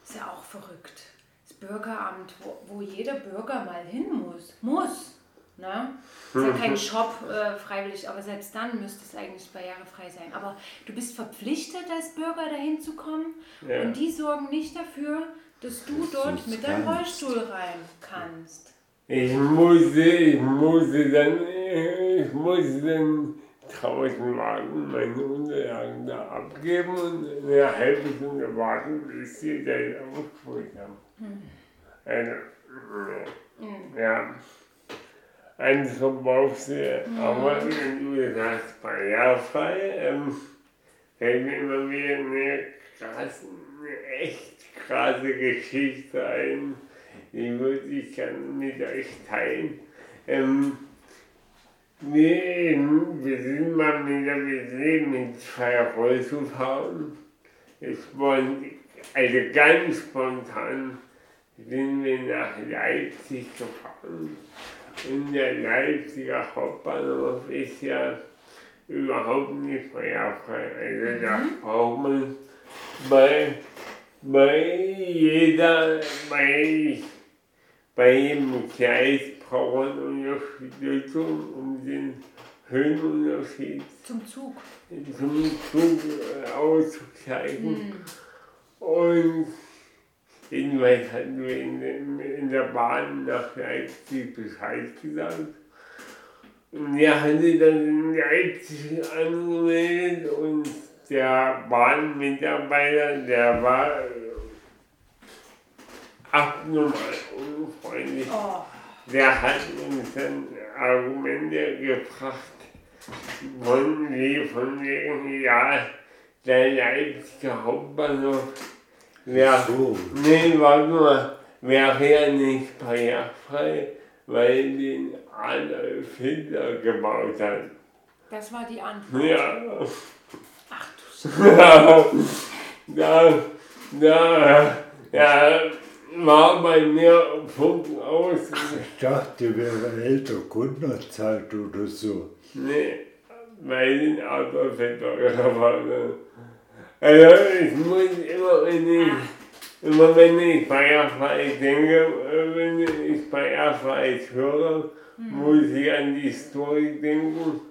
B: Ist ja auch verrückt. Das Bürgeramt, wo, wo jeder Bürger mal hin muss. Muss. Ne? Ist ja kein Shop äh, freiwillig, aber selbst dann müsste es eigentlich barrierefrei sein. Aber du bist verpflichtet, als Bürger dahin zu kommen
A: Ja.
B: und die sorgen nicht dafür, dass du dort
C: du's
B: mit deinem. Rollstuhl rein kannst.
A: Ich musste, ich musste dann, ich musste dann draußen warten, meine Unterlagen da abgeben und eine halbe Stunde warten, bis sie dann ausgeholt haben. Also, ja. Andere brauchst du, aber wenn du sagst, barrierefrei, ähm, fällt mir immer wieder eine krasse, eine echt krasse Geschichte ein, die würde ich gerne mit euch teilen. Ähm, wir, wir sind mal mit der WC mit zwei waren, also ganz spontan sind wir nach Leipzig gefahren. Und der Leipziger Hauptbahnhof ist ja überhaupt nicht barrierefrei. Also da braucht man bei, bei jeder, bei, bei jedem Gleis braucht man Unterstützung, um den Höhenunterschied
B: Zum Zug.
A: zum Zug äh, auszugleichen. Und jedenfalls hatten wir in, in, in der Bahn nach Leipzig Bescheid gesagt. Und er hatte dann in Leipzig angemeldet und der Bahnmitarbeiter, der war äh, abnormal unfreundlich.
B: Oh,
A: Der hat uns dann Argumente gebracht, von wie von wegen, ja, der Leipziger Hauptbahnhof wäre,
C: So.
A: nee, warte mal, wäre ja nicht barrierefrei, weil den Adolf Hitler gebaut hat.
B: das war die Antwort.
A: Ja,
B: Ach du Scheiße.
A: da, da, ja, war bei mir Punkt aus.
C: Ich dachte, wäre älter Kunderzeit oder so.
A: Nee, weil den Auto gefahren Also ich muss immer, wenn ich, immer wenn ich Feierfrei denke, äh, wenn ich Feierfrei höre, muss ich an die Story denken.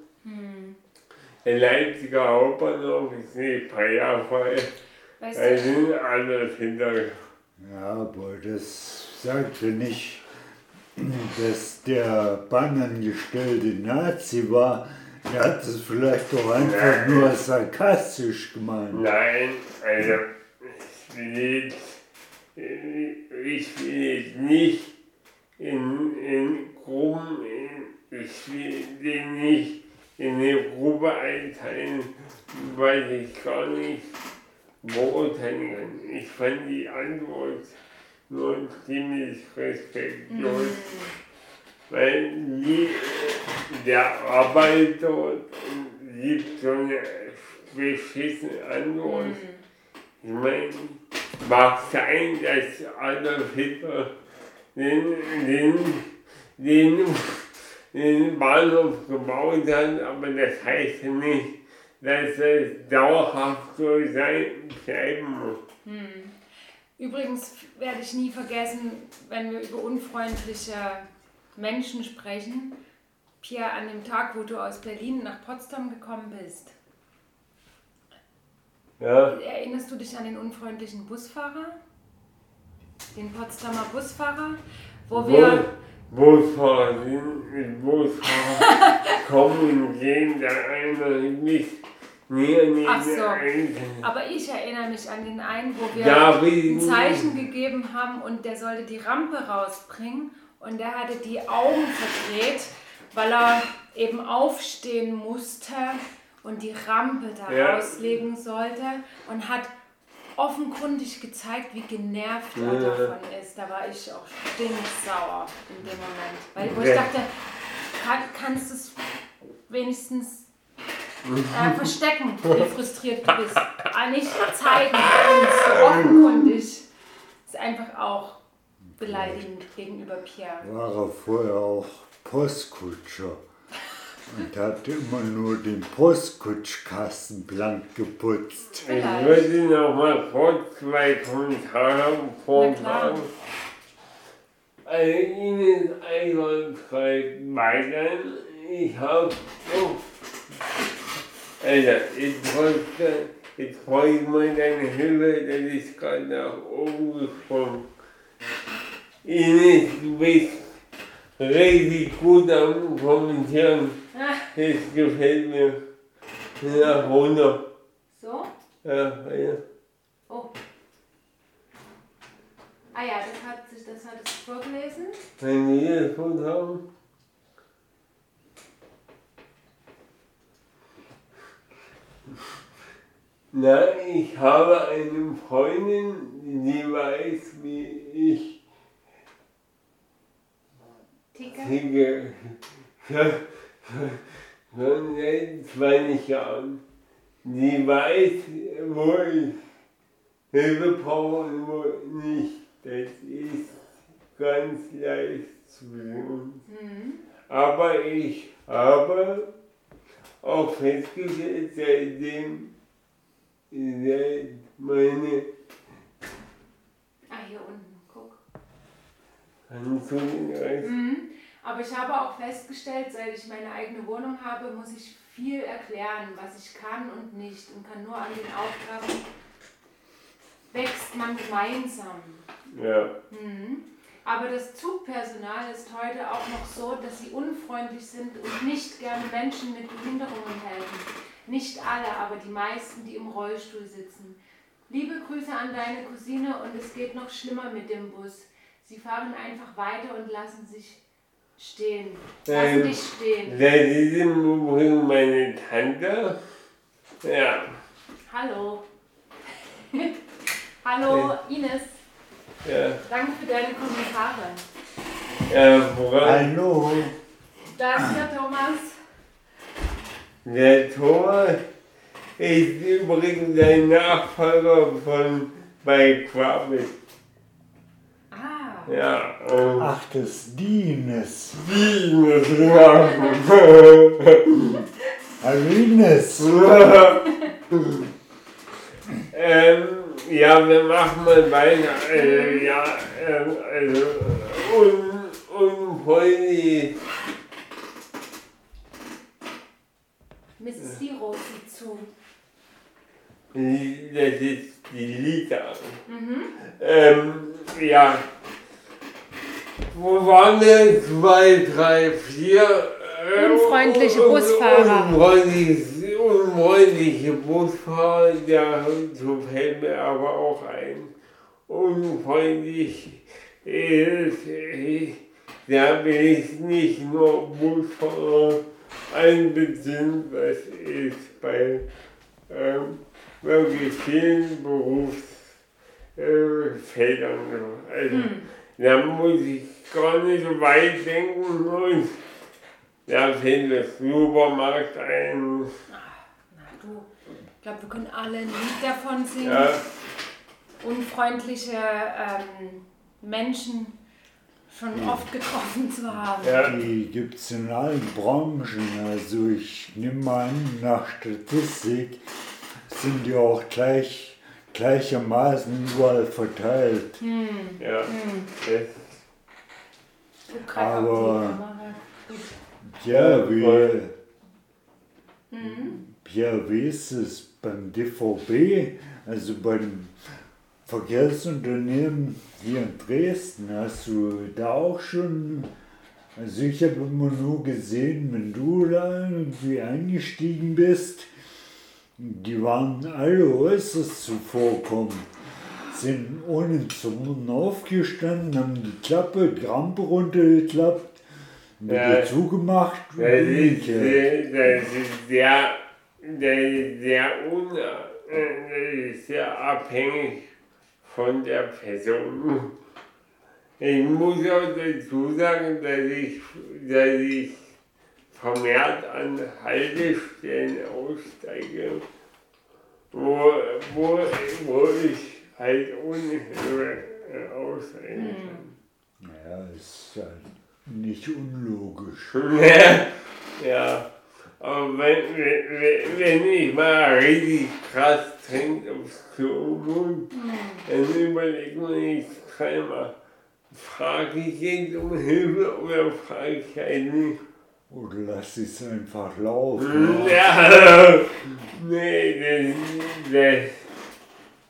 A: Der Leipziger Hauptbahnhof ist nicht feierfrei,
B: Weißt
A: da sind alles hinter.
C: Ja, aber das sagte nicht, dass der bannangestellte Nazi war. Er hat es vielleicht doch einfach nur sarkastisch gemeint.
A: Nein, also ich will jetzt, ich will jetzt nicht in, in Gruppen, in, ich will den nicht in eine Gruppe einteilen, weil ich gar nicht beurteilen kann. Ich fand die Antwort nur ziemlich respektlos, weil die, der Arbeit dort gibt so eine beschissene Antwort. Ich meine, mag sein, dass Adolf Hitler den, den, den, den Bahnhof gebaut hat, aber das heißt nicht, dass es dauerhaft so sein bleiben muss.
B: Übrigens werde ich nie vergessen, wenn wir über unfreundliche Menschen sprechen, Pia, an dem Tag, wo du aus Berlin nach Potsdam gekommen bist.
A: Ja,
B: Erinnerst du dich an den unfreundlichen Busfahrer? Den Potsdamer Busfahrer? Wo wir.
A: Busfahrer sind mit Busfahrer kommen und gehen, der eine nicht näher neben
B: Ach so. Aber ich erinnere mich an den einen, wo wir
A: Ja,
B: ein Zeichen gegeben haben und der sollte die Rampe rausbringen und der hatte die Augen verdreht, weil er eben aufstehen musste und die Rampe da
A: Ja.
B: rauslegen sollte und hat offenkundig gezeigt, wie genervt er
A: Ja.
B: davon ist. Da war ich auch stinksauer in dem Moment. Weil wo ich dachte, kann, kannst du es wenigstens äh, verstecken, wie frustriert du bist. Aber nicht zeigen und so offenkundig. Ist einfach auch beleidigend gegenüber Pierre.
C: War er vorher auch Postkutscher und hat immer nur den Postkutschkasten blank geputzt.
A: Ich würde noch mal kurz zwei Kommentare vortragen. Also Ihnen einwandfrei weitern. Ich habe so. Alter, ich wollte, ich freue mich deine Hilfe, das ist gerade nach oben gesprungen. Ines, du bist richtig gut am Kommentieren. Das gefällt mir. Nach runter.
B: so?
A: Ja, ja.
B: Oh. Ah ja, das hat sich, das hat es vorgelesen.
A: Wenn wir das Foto haben. Na, ich habe eine Freundin, die weiß, wie ich
B: Ticke.
A: ticke. Schon seit 20 Jahren. Die weiß, wo ich Hilfe brauche und wo nicht. Das ist ganz leicht zu tun.
B: Mhm.
A: Aber ich habe auch festgestellt, seitdem seit meine
B: Ah, hier unten, Mhm. Aber ich habe auch festgestellt, seit ich meine eigene Wohnung habe, muss ich viel erklären, was ich kann und nicht und kann nur an den Aufgaben wächst man gemeinsam.
A: ja,
B: Mhm. Aber das Zugpersonal ist heute auch noch so, dass sie unfreundlich sind und nicht gerne Menschen mit Behinderungen helfen. Nicht alle, aber die meisten, die im Rollstuhl sitzen. Liebe Grüße an deine Cousine und es geht noch schlimmer mit dem Bus. Sie fahren einfach weiter und lassen sich stehen. Lassen
A: Ähm,
B: dich stehen.
A: seit diesem Übrigen meine Tante. Ja,
B: Hallo. Hallo Ines,
A: ja,
B: danke für deine Kommentare.
A: ja, woran
C: Hallo,
B: Da ist der Thomas.
A: der Thomas ist übrigens der Nachfolger von bei Quabit. Ja, und
C: ach das Dienes.
A: Ines, ja.
C: Hallo Ines.
A: ähm, ja, wir machen mal weiter. Äh, ja, ähm, also un, unfreundlich.
B: Mrs. Zero sieht zu.
A: Das ist die Liter.
B: Mhm.
A: Ähm, ja. Wo waren wir? Zwei, drei, vier. äh,
B: Unfreundliche
A: un- un-
B: Busfahrer.
A: Unfreundliche, unfreundliche Busfahrer, dazu fällt mir aber auch ein. Unfreundlich ist, äh, da will ich nicht nur Busfahrer einbeziehen, was ist bei ähm, wirklich vielen Berufsfeldern so. Also,
B: Hm.
A: Da muss ich gar nicht so weit denken und da fällt der Supermarkt ein.
B: Na du, ich glaube, wir können alle ein Lied davon singen.
A: Ja,
B: Unfreundliche ähm, Menschen schon oft getroffen zu haben.
A: ja,
C: Die gibt es in allen Branchen. Also ich nehme an, nach Statistik sind ja auch gleich gleichermaßen überall verteilt.
A: Ja,
B: Hm. Guck grad auf
C: Aber-. Ja, wie,
A: voll.
C: ja, wie ist es beim DVB, also beim Verkehrsunternehmen hier in Dresden? Hast du da auch schon, also ich habe immer nur gesehen, wenn du da irgendwie eingestiegen bist, die waren alle äußerst zuvorkommend. Sind ohne Zurren aufgestanden, haben die Klappe, die Rampe runtergeklappt, wieder
A: Ja.
C: zugemacht
A: Das ist, das ist sehr, das ist sehr, un, äh, das ist sehr abhängig von der Person. Ich muss auch dazu sagen, dass ich, dass ich vermehrt an Haltestellen aussteige, wo, wo, wo ich halt ohne Hilfe äh, aussteigen kann.
C: Ja, ist halt nicht unlogisch.
A: Ja, ja. Aber wenn, wenn, wenn- wenn ich mal richtig krass dringend aufs Klo muss, dann überlegt man sich dreimal, frage ich jetzt um Hilfe oder frage ich halt nicht.
C: Oder lass es einfach laufen.
A: Ja, nee, das, das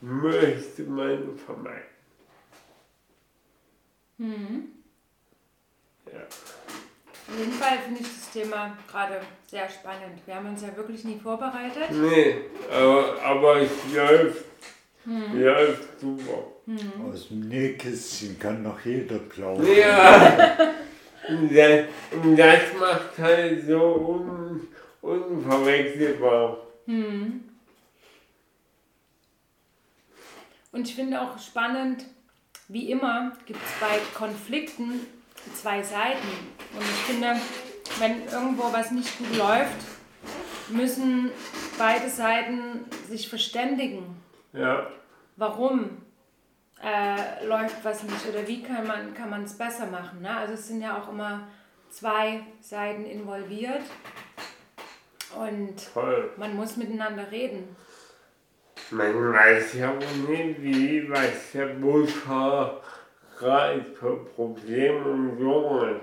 A: möchte man vermeiden.
B: Mhm.
A: Ja.
B: Auf jeden Fall finde ich das Thema gerade sehr spannend. Wir haben uns ja wirklich nie vorbereitet.
A: Nee, aber, aber es läuft, läuft super.
C: Aus dem Nähkästchen kann noch jeder plaudern.
A: Ja, das, und das macht halt so un, unverwechselbar.
B: Und ich finde auch spannend, wie immer gibt es bei Konflikten zwei Seiten. Und ich finde, wenn irgendwo was nicht gut läuft, müssen beide Seiten sich verständigen.
A: Ja,
B: Warum äh, läuft was nicht oder wie kann man kann man es besser machen. Ne? Also es sind ja auch immer zwei Seiten involviert und
A: toll.
B: man muss miteinander reden.
A: Man weiß ja auch nicht, wie, was der Busfahrer gerade für Probleme und hat.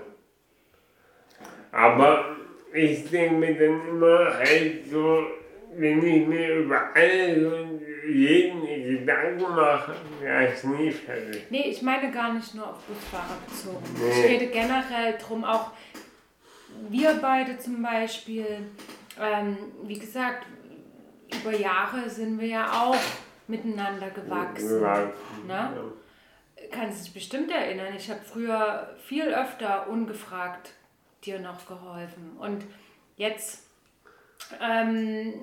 A: Aber ich denke mir dann immer halt so, wenn ich mir über alles und jeden Gedanken mache, wäre ich nie fertig.
B: Nee, ich meine gar nicht nur auf Busfahrer bezogen.
A: Nee.
B: Ich rede generell drum, auch wir beide zum Beispiel, ähm, wie gesagt, über Jahre sind wir ja auch miteinander gewachsen.
A: Ja,
B: Ne? Kannst dich bestimmt erinnern, ich habe früher viel öfter ungefragt dir noch geholfen. Und jetzt ähm,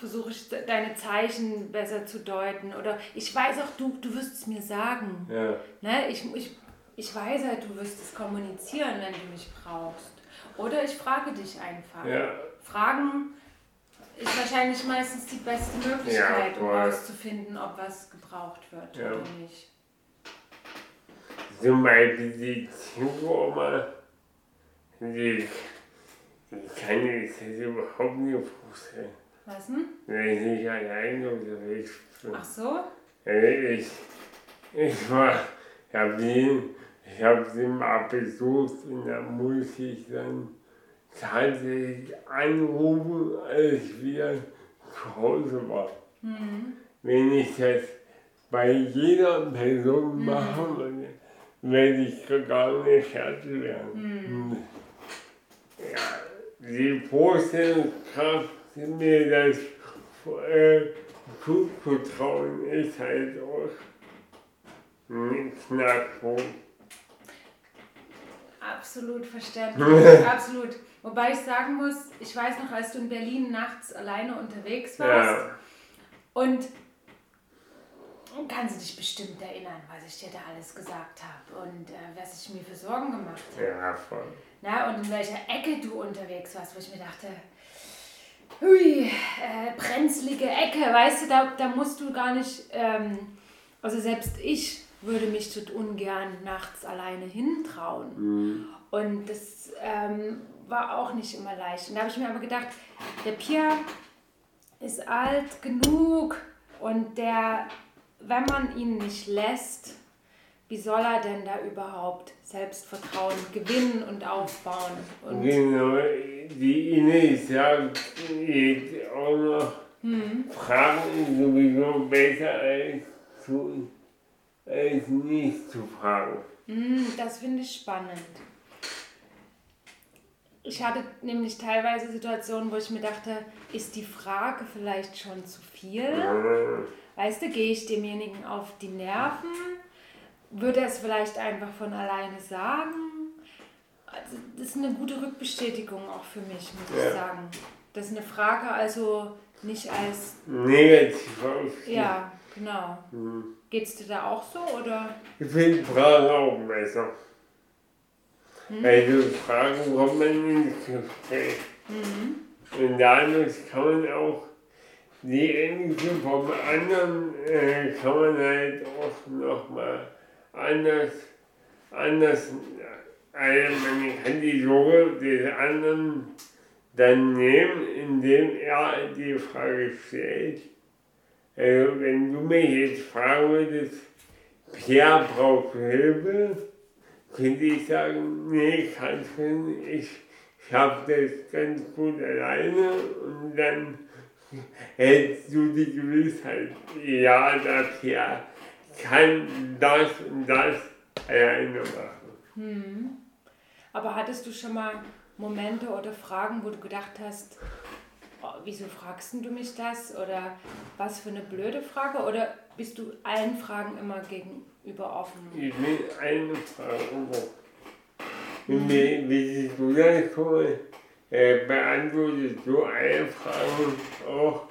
B: versuche ich de- deine Zeichen besser zu deuten. Oder ich weiß auch, du, du wirst es mir sagen.
A: Ja,
B: Ne? Ich, ich, ich weiß halt, du wirst es kommunizieren, wenn du mich brauchst. Oder ich frage dich einfach.
A: ja,
B: Fragen ist wahrscheinlich meistens die beste Möglichkeit, um
A: voll.
B: herauszufinden, ob was gebraucht wird
A: Ja.
B: oder nicht.
A: zum Beispiel die Zielgruppe, die, die kann ich das überhaupt nicht vorstellen,
B: Was denn?
A: wenn ich allein unterwegs bin.
B: Ach so?
A: Ich, ich war, ich habe ihn, ich habe sie mal besucht und da muss ich dann tatsächlich anrufen, als ich wieder zu Hause war. Wenn ich das bei jeder Person machen würde, werde ich gar nicht fertig werden. Ja, die Vorstellungskraft, mir das äh, zuzutrauen, ist halt auch ein Knackpunkt.
B: Absolut verständlich. Absolut. Wobei ich sagen muss, ich weiß noch, als du in Berlin nachts alleine unterwegs warst
A: Ja,
B: und kannst du dich bestimmt erinnern, was ich dir da alles gesagt habe und äh, was ich mir für Sorgen gemacht habe.
A: ja, voll.
B: Na, und in welcher Ecke du unterwegs warst, wo ich mir dachte, hui, äh, brenzlige Ecke, weißt du, da, da musst du gar nicht, ähm, also selbst ich würde mich dort ungern nachts alleine hintrauen. Und das ähm, war auch nicht immer leicht. Und da habe ich mir aber gedacht, der Pierre ist alt genug und der wenn man ihn nicht lässt, wie soll er denn da überhaupt Selbstvertrauen gewinnen und aufbauen? Und
A: Genau, die Ines sagt jetzt auch noch, Fragen ist sowieso besser als, zu, als nicht zu fragen.
B: Hm, das finde ich spannend. Ich hatte nämlich teilweise Situationen, wo ich mir dachte, ist die Frage vielleicht schon zu viel? Weißt du, gehe ich demjenigen auf die Nerven? Würde er es vielleicht einfach von alleine sagen? Also, das ist eine gute Rückbestätigung auch für mich, muss ich
A: Ja.
B: sagen. Das ist eine Frage also nicht als,
A: Negativ ausgehen.
B: ja, genau.
A: Hm.
B: Geht's dir da auch so oder?
A: Ich finde Fragen auch besser. Weil durch Fragen kommt man ins Gespräch. Und dadurch kann man auch die Ängste vom anderen äh, kann man halt auch nochmal anders, anders, kann die Sorge des anderen dann nehmen, indem er die Frage stellt. Also wenn du mich jetzt fragen würdest, Pierre braucht Hilfe, könnte ich sagen, nee, Katrin, ich schaffe das ganz gut alleine und dann hättest du die Gewissheit, ja, der Pierre kann das und das alleine machen.
B: Aber hattest du schon mal Momente oder Fragen, wo du gedacht hast, oh, wieso fragst du mich das? Oder was für eine blöde Frage? Oder bist du allen Fragen immer gegenüber offen?
A: Ich will eine Frage noch. Wie, du das, Cory? Äh, beantwortest du alle Fragen auch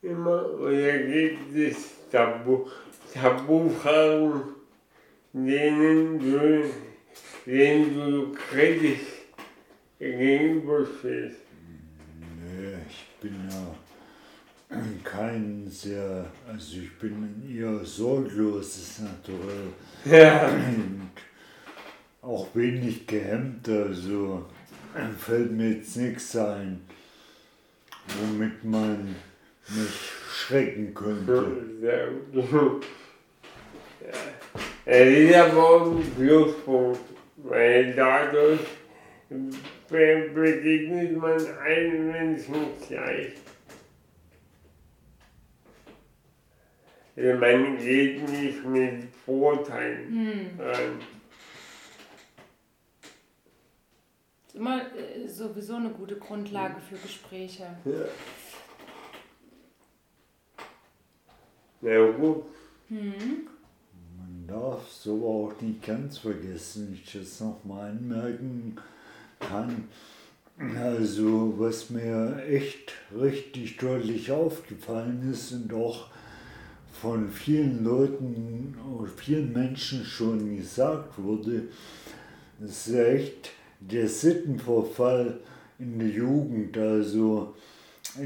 A: immer oder gibt es Tabu, Tabufragen, denen du, denen du kritisch gegenüberstehst?
C: Nee, ich bin ja kein sehr, also ich bin eher sorgloses Naturell.
A: Ja.
C: Und auch wenig gehemmt, also fällt mir jetzt nichts ein, womit man mich schrecken könnte.
A: Sehr gut. Ja. Es ist aber auch ein Pluspunkt, weil dadurch be begegnet man allen Menschen gleich. Also man geht nicht mit Vorteilen ran.
B: Ist immer äh, sowieso eine gute Grundlage für Gespräche.
A: Ja. Na gut.
C: Man darf aber auch nicht ganz vergessen, wenn ich das nochmal anmerken kann. Also, was mir echt richtig deutlich aufgefallen ist und auch von vielen Leuten oder vielen Menschen schon gesagt wurde, ist echt der Sittenverfall in der Jugend. Also,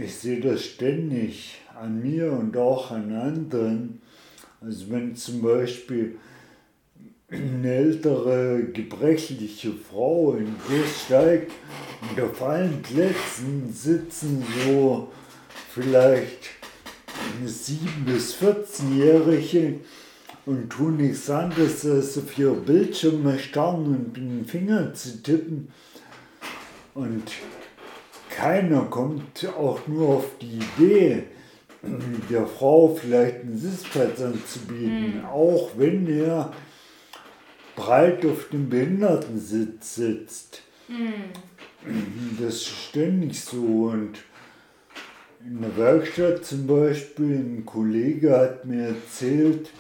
C: ich sehe das ständig an mir und auch an anderen. Also wenn zum Beispiel eine ältere, gebrechliche Frau in den Bus steigt und auf allen Plätzen sitzen so vielleicht 7- bis 14-Jährige und tun nichts anderes, als auf ihre Bildschirme starren und mit den Fingern zu tippen. Und keiner kommt auch nur auf die Idee, der Frau vielleicht einen Sitzplatz anzubieten, auch wenn er breit auf dem Behindertensitz sitzt. Das ist ständig so. Und in der Werkstatt zum Beispiel, ein Kollege hat mir erzählt,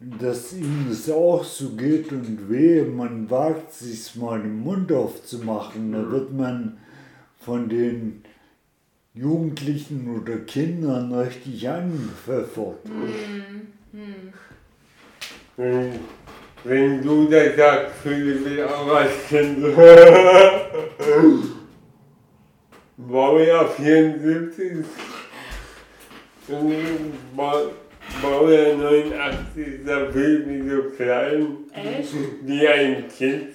C: dass ihm das auch so geht und weh, man wagt sich mal den Mund aufzumachen, da wird man von den Jugendlichen oder Kindern richtig angepfeffert.
A: Wenn, wenn du das sagst, fühle ich mich auch als Kind. Baujahr 74 und ich Bau- Baujahr 89, da fühle ich mich so klein
B: Echt?
A: wie ein Kind.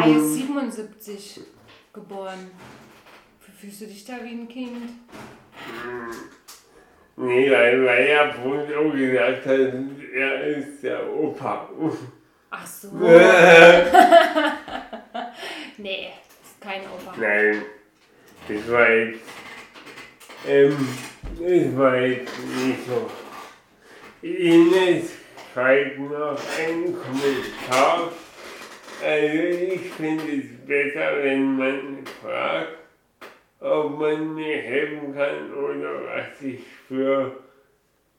B: Kai ist 77 geboren. Fühlst du dich da wie ein Kind?
A: Nee, weil, weil er vorhin auch gesagt hat, er ist der Opa.
B: Ach so. nee, ist kein Opa.
A: Nein, das war jetzt, ähm, das war jetzt nicht so. Ines schreibt noch einen Kommentar. Also ich finde es besser, wenn man fragt, ob man mir helfen kann oder was ich für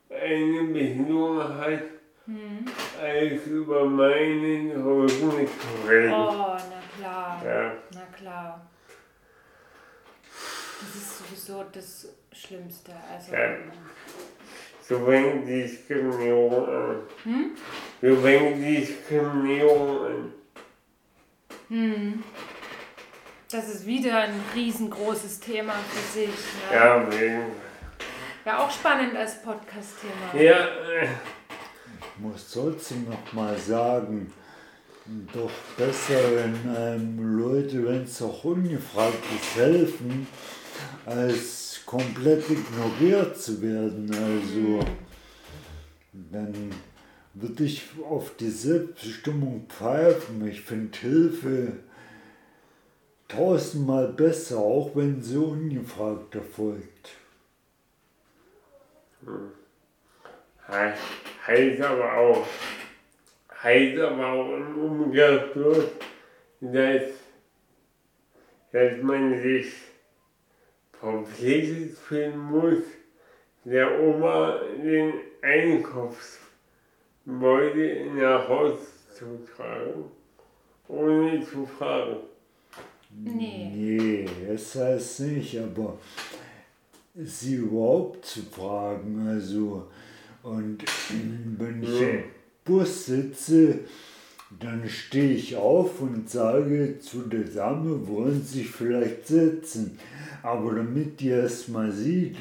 A: eine Behinderung hat,
B: Hm.
A: als über meinen Rücken zu reden.
B: Oh, na klar.
A: Ja.
B: Na klar. Das ist sowieso das Schlimmste. Also,
A: Ja. So fängt Diskriminierung an.
B: Hm?
A: So fängt Diskriminierung an.
B: Hm. Das ist wieder ein riesengroßes Thema für sich. Ne?
A: Ja, wegen.
B: Ja, auch spannend als Podcast-Thema.
A: Ja, äh,
C: Ich muss trotzdem noch mal sagen, doch besser, wenn einem Leute, wenn es auch ungefragt ist, helfen, als komplett ignoriert zu werden. Also, dann würde ich auf die Selbstbestimmung pfeifen. Ich finde Hilfe tausendmal besser, auch wenn sie ungefragt erfolgt.
A: heißt, heißt aber auch, heißt aber auch im Umkehrschluss, dass, dass man sich verpflichtet fühlen muss, der Oma den Einkaufsbeutel nach Hause zu tragen, ohne zu fragen.
B: Nee.
C: Nee, das heißt nicht, aber sie überhaupt zu fragen, also und wenn ich im Bus sitze, dann stehe ich auf und sage zu der Dame, wollen Sie sich vielleicht setzen. Aber damit die erst mal sieht,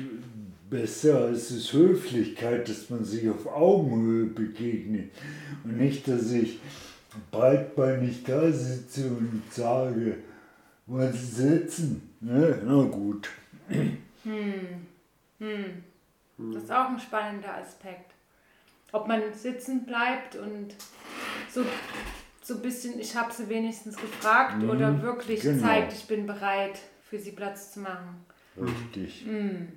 C: besser ist es Höflichkeit, dass man sich auf Augenhöhe begegnet. Und nicht, dass ich breitbeinig da sitze und sage, wollen Sie sitzen? Ne? Na gut.
B: Hm. Hm. Das ist auch ein spannender Aspekt. Ob man sitzen bleibt und so, so ein bisschen, ich habe sie wenigstens gefragt
C: Mhm,
B: oder wirklich
C: genau.
B: zeigt, ich bin bereit, für sie Platz zu machen.
C: Richtig.
B: Hm.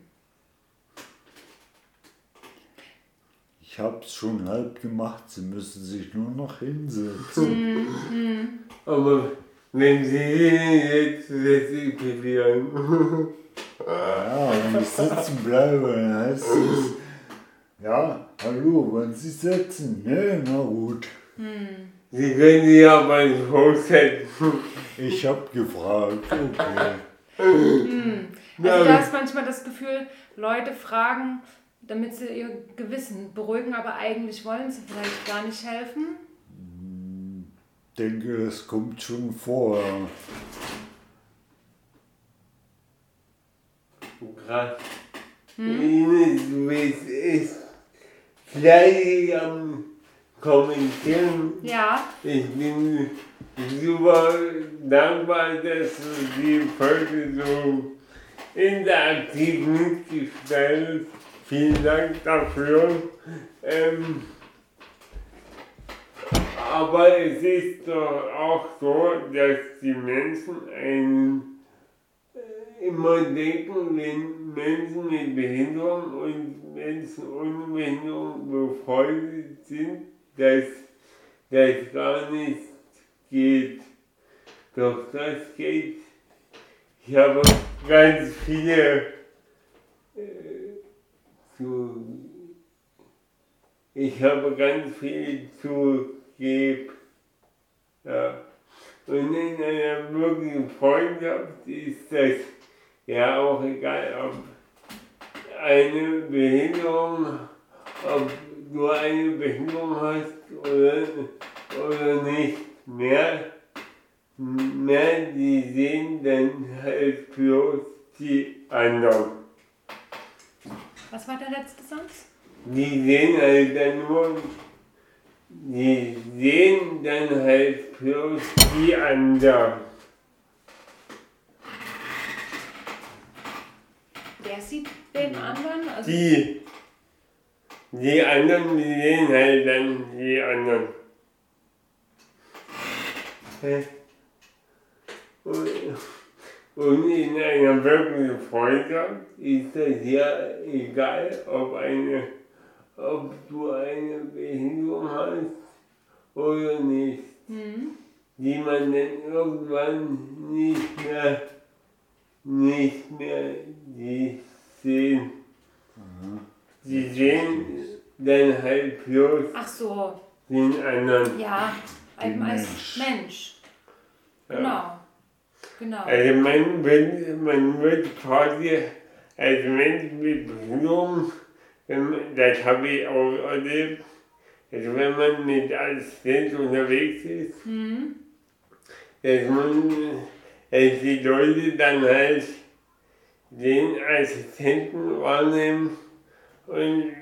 C: Ich habe es schon halb gemacht. Sie müssen sich nur noch hinsetzen.
A: Aber wenn Sie jetzt desinfizieren,
C: Ja, wenn ich sitzen bleibe, dann heißt es, ja, hallo, wollen Sie sitzen? Ne, na gut.
A: Sie können sich aber nicht hochsetzen.
C: Ich habe gefragt, okay.
B: Also da ist manchmal das Gefühl, Leute fragen, damit sie ihr Gewissen beruhigen, aber eigentlich wollen sie vielleicht gar nicht helfen.
C: Denke, das kommt schon vor.
A: Krass. Ines, du bist echt fleißig am Kommentieren.
B: Ja,
A: Ich bin super dankbar, dass du die Folge so interaktiv mitgestaltet hast. Vielen Dank dafür. Ähm, aber es ist doch auch so, dass die Menschen einen äh, immer denken, wenn Menschen mit Behinderung und Menschen ohne Behinderung befreundet sind, dass das gar nicht geht. Doch das geht. Ich habe ganz viele äh, zu, ich habe ganz viel zu geben. Ja. Und in einer wirklichen Freundschaft ist das ja auch egal, ob eine Behinderung, ob du eine Behinderung hast oder, oder nicht. Mehr, mehr die sehen dann halt bloß die anderen.
B: was war der letzte Satz?
A: Die sehen halt dann nur, die sehen dann halt bloß die anderen.
B: Wer sieht den anderen? Also,
A: Die, die anderen, die sehen halt dann die anderen. Und, und in einer wirklichen Freundschaft ist es ja egal, ob, eine, ob du eine Behinderung hast oder nicht,
B: Mhm.
A: die man dann irgendwann nicht mehr, nicht mehr die sehen. Die sehen dann halt bloß
B: Ach so,
A: den anderen.
B: ja, eben als
C: Mensch.
B: Mensch.
A: Ja.
B: Genau. Genau.
A: Also man wird, man wird quasi als Mensch mit Behinderung, das habe ich auch erlebt, also wenn man mit Assistenz unterwegs ist,
B: Mhm.
A: dass man, dass die Leute dann halt den Assistenten wahrnehmen und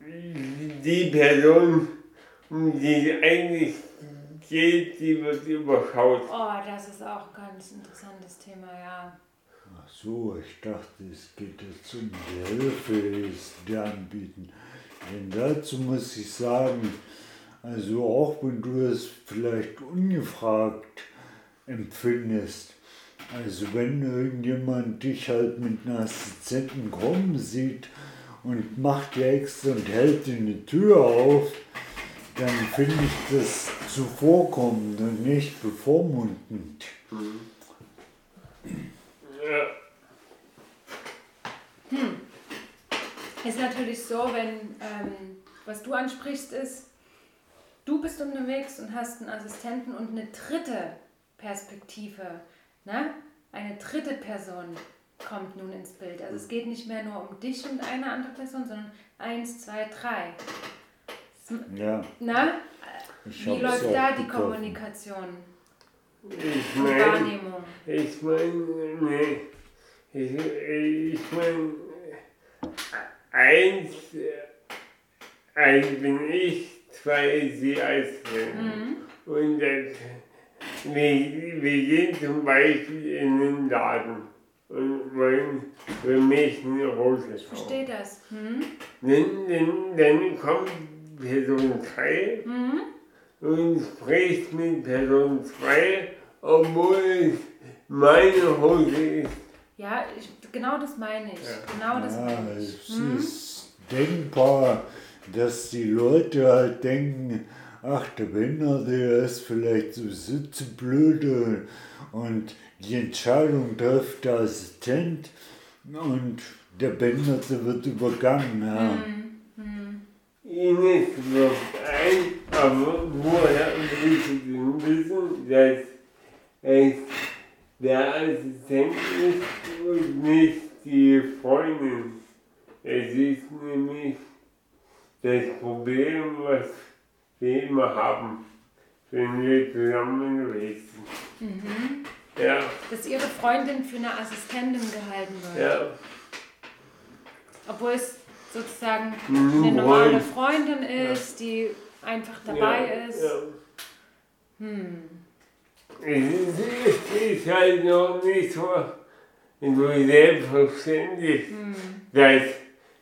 A: die Person, um die es eigentlich geht, die wird überschaut.
B: Oh, das ist auch ein ganz interessantes Thema, ja.
C: So, ich dachte, es geht jetzt um die Hilfe, die anbieten. Denn dazu muss ich sagen, also auch wenn du es vielleicht ungefragt empfindest, also wenn irgendjemand dich halt mit einem Assistenten kommen sieht und macht dir extra und hält dir eine Tür auf, dann finde ich das zuvorkommend und nicht bevormundend.
A: Ja.
B: Ist natürlich so, wenn, ähm, was du ansprichst, ist, du bist unterwegs und hast einen Assistenten und eine dritte Perspektive, ne? Eine dritte Person kommt nun ins Bild. Also es geht nicht mehr nur um dich und eine andere Person, sondern eins, zwei, drei.
C: Ja,
B: Na?
C: ich
A: Äh,
B: Wie läuft da die. Kommunikation
A: Ich meine,
B: Wahrnehmung?
A: Ich meine, nee. Ich, ich meine, eins, eins bin ich, zwei ist sie als
B: Mhm.
A: Und das, wir, wir gehen zum Beispiel in den Laden und wollen für mich eine Hose
B: Ich
A: kaufen.
B: verstehe das. Hm?
A: Dann, dann, dann kommt Person 3
B: Mhm.
A: und spricht mit Person 2, obwohl es meine Hose ist.
B: Ja, ich, genau das meine ich. Genau das
C: Ja,
B: meine ich.
C: es
B: Hm?
C: ist denkbar, dass die Leute halt denken, ach, der Behinderte der ist vielleicht sowieso zu blöde und die Entscheidung trifft der Assistent und der Behinderte wird übergangen. Ja.
A: Ines wirft ein, aber woher willst du denn wissen, dass es der Assistent ist und nicht die Freundin? Es ist nämlich das Problem, was wir immer haben, wenn wir zusammen sind.
B: Mhm.
A: Ja,
B: Dass ihre Freundin für eine Assistentin gehalten wird.
A: ja.
B: Obwohl es sozusagen eine normale
A: Freund.
B: Freundin ist, die einfach dabei
A: ja,
B: ist.
A: Ja.
B: Hm.
A: Es ist, halt noch nicht so, selbstverständlich,
B: Hm.
A: dass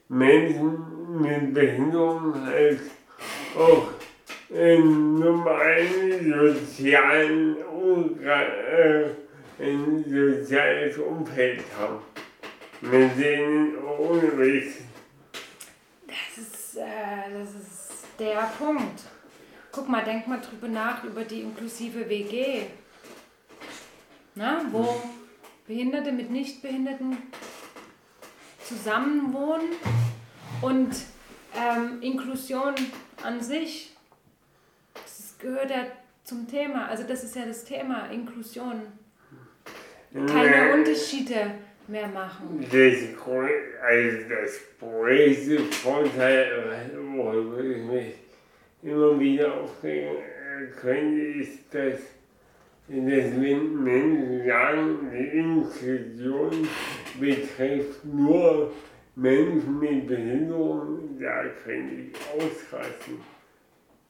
A: Menschen mit Behinderung halt auch in normalen sozialen Umgang, äh, ein soziales Umfeld haben, mit denen sind.
B: Das ist, äh, das ist der Punkt. Guck mal, denk mal drüber nach über die inklusive WG. Na, wo Behinderte mit Nichtbehinderten zusammenwohnen und ähm, Inklusion an sich, das gehört ja zum Thema. Also das ist ja das Thema, Inklusion. Keine Unterschiede mehr machen.
A: Das, also das größte Vorteil, worüber ich mich immer wieder aufregen äh, könnte, ist, dass, dass wenn Menschen sagen, die Inklusion betrifft nur Menschen mit Behinderung, da könnte ich ausrasten.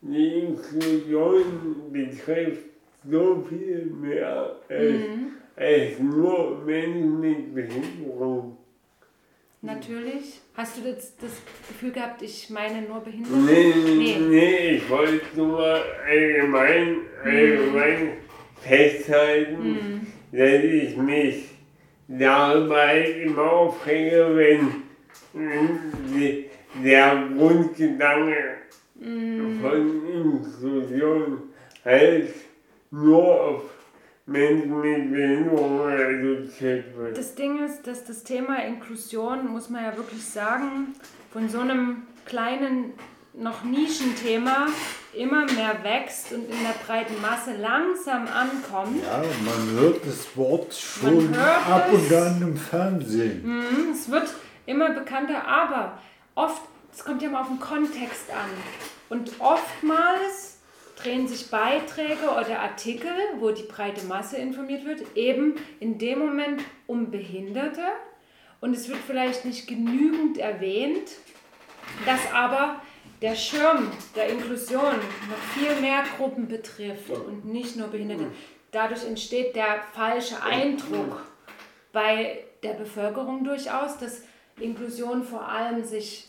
A: Die Inklusion betrifft so viel mehr als
B: Mhm.
A: als nur Menschen mit Behinderung.
B: natürlich. Hast du das, das Gefühl gehabt, ich meine nur Behinderte?
A: Nee, nee,
B: Nee.
A: ich wollte nur allgemein, allgemein festhalten, dass ich mich dabei immer aufrege, wenn der Grundgedanke von Inklusion halt nur auf Menschen mit Behinderung reduziert wird.
B: Das Ding ist, dass das Thema Inklusion, muss man ja wirklich sagen, von so einem kleinen, noch Nischenthema immer mehr wächst und in der breiten Masse langsam ankommt.
C: Ja, man hört das Wort schon ab
B: es.
C: und an im Fernsehen.
B: Mhm, Es wird immer bekannter, aber oft, es kommt ja mal auf den Kontext an. Und oftmals drehen sich Beiträge oder Artikel, wo die breite Masse informiert wird, eben in dem Moment um Behinderte. Und es wird vielleicht nicht genügend erwähnt, dass aber der Schirm der Inklusion noch viel mehr Gruppen betrifft und nicht nur Behinderte. Dadurch entsteht der falsche Eindruck bei der Bevölkerung durchaus, dass Inklusion vor allem sich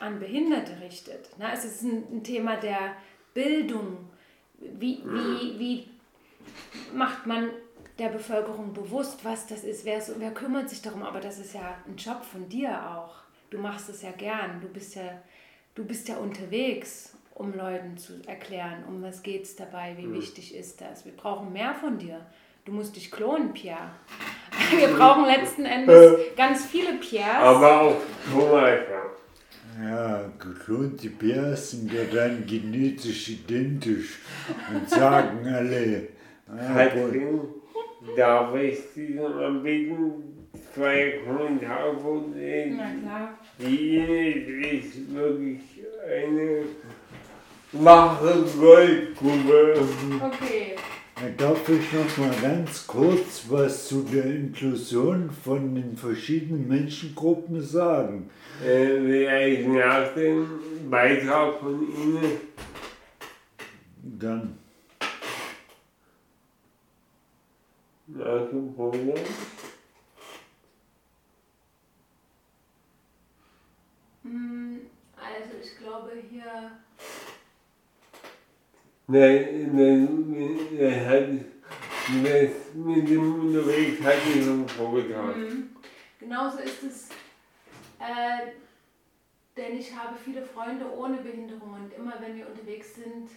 B: an Behinderte richtet. Na, es ist ein, Thema der Bildung. Wie, wie, wie macht man der Bevölkerung bewusst, was das ist? Wer, wer kümmert sich darum? Aber das ist ja ein Job von dir auch. Du machst es ja gern. Du bist ja, du bist ja unterwegs, um Leuten zu erklären, um was geht es dabei, wie wichtig ist das. Wir brauchen mehr von dir. Du musst dich klonen, Pierre. Wir brauchen letzten Endes ganz viele Pierres.
A: Aber auch Thomas.
C: Ja, geklonte Bären sind ja dann genetisch identisch und sagen alle,
A: Katrin, darf ich Sie mal bitten, zwei Kommentare vorzulesen?
B: Na klar.
A: Die ist wirklich eine wahre Goldgrube.
B: Okay.
C: darf ich noch mal ganz kurz was zu der Inklusion von den verschiedenen Menschengruppen sagen?
A: Äh, vielleicht nach dem Beitrag von Ihnen.
C: Dann
A: Nach dem Programm.
B: Also ich glaube hier.
A: Nein, nein, er hat das mit dem unterwegs hat er schon vorgetragen.
B: Hm, Genauso ist es. Äh, denn ich habe viele Freunde ohne Behinderung und immer wenn wir unterwegs sind,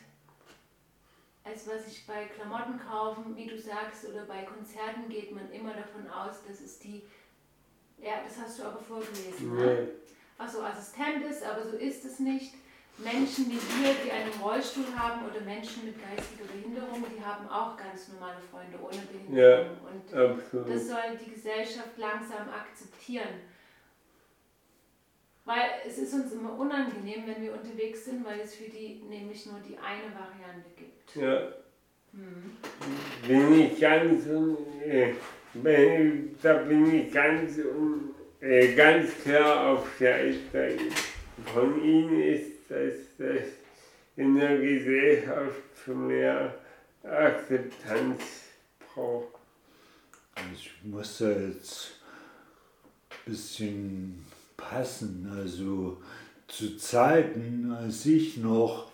B: als was ich bei Klamotten kaufen, wie du sagst, oder bei Konzerten geht man immer davon aus, dass es die. Ja, das hast du aber vorgelesen. Ne? Also Assistent ist, aber so ist es nicht. Menschen wie wir, die einen Rollstuhl haben oder Menschen mit geistiger Behinderung, die haben auch ganz normale Freunde ohne Behinderung. Und das
A: Absolut.
B: soll die Gesellschaft langsam akzeptieren. Weil es ist uns immer unangenehm, wenn wir unterwegs sind, weil es für die nämlich nur die eine Variante gibt.
A: Ja.
B: Hm.
A: Bin ich ganz, äh, bin, da bin ich ganz, äh, ganz klar auf der Seite von Ihnen ist, dass das in der Gesellschaft mehr Akzeptanz braucht.
C: Ich muss da jetzt ein bisschen passen. Also zu Zeiten, als ich noch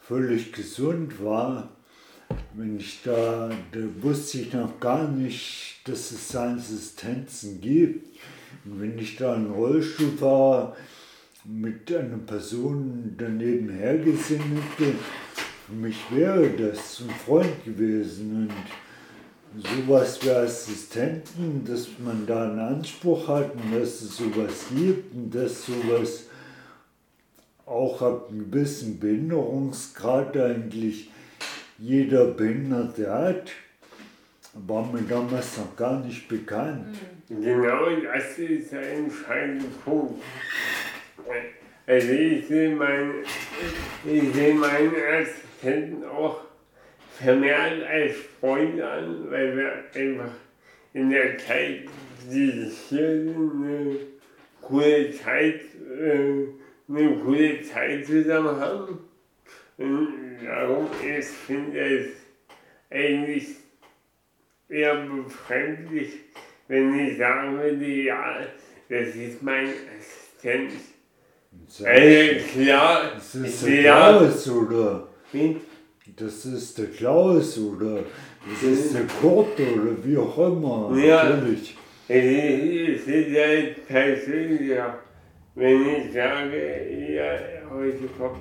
C: völlig gesund war, wenn ich da, da wusste ich noch gar nicht, dass es Assistenzen gibt. Und wenn ich da im Rollstuhl war, mit einer Person daneben hergesehen hätte, für mich wäre das ein Freund gewesen. Und sowas wie Assistenten, dass man da einen Anspruch hat und dass es sowas gibt und dass sowas auch ab einem gewissen Behinderungsgrad eigentlich jeder Behinderte hat, war mir damals noch gar nicht bekannt.
A: Genau das ist der entscheidende Punkt. Also ich sehe meine, ich meinen Assistenten auch vermehrt als Freund an, weil wir einfach in der Zeit, die hier sind, eine coole Zeit, äh, eine coole Zeit zusammen haben. Und darum ist, finde ich es eigentlich eher befremdlich, wenn ich sagen würde, ja, das ist mein Assistent.
C: Ich,
A: klar,
C: Das ist der Klaus, oder? Das ist der Klaus, oder? Das ist der Kurt, oder wie auch immer.
A: Ja.
C: Natürlich.
A: es ist, es ist persönlicher, wenn ich sage, ja, heute kommt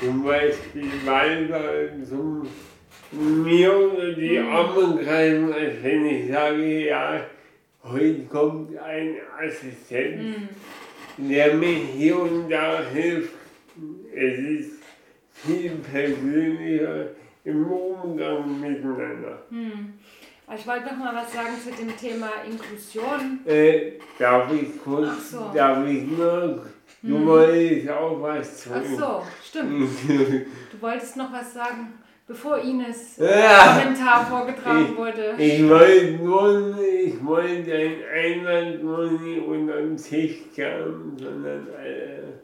A: zum Beispiel Walter zum mir unter die Arme greifen, als wenn ich sage, ja, heute kommt ein Assistent, der mir hier und da hilft. Es ist viel persönlicher im Umgang miteinander.
B: Ich wollte noch mal was sagen zu dem Thema Inklusion.
A: Äh, darf ich kurz,
B: so.
A: darf ich nur, du wolltest auch was zu.
B: Ach so, stimmt. Du wolltest noch was sagen, bevor Ines
A: Ja.
B: Kommentar vorgetragen wurde.
A: Ich wollte nur, ich wollte deinen Einwand nur nicht unter den Tisch kehren, sondern alle,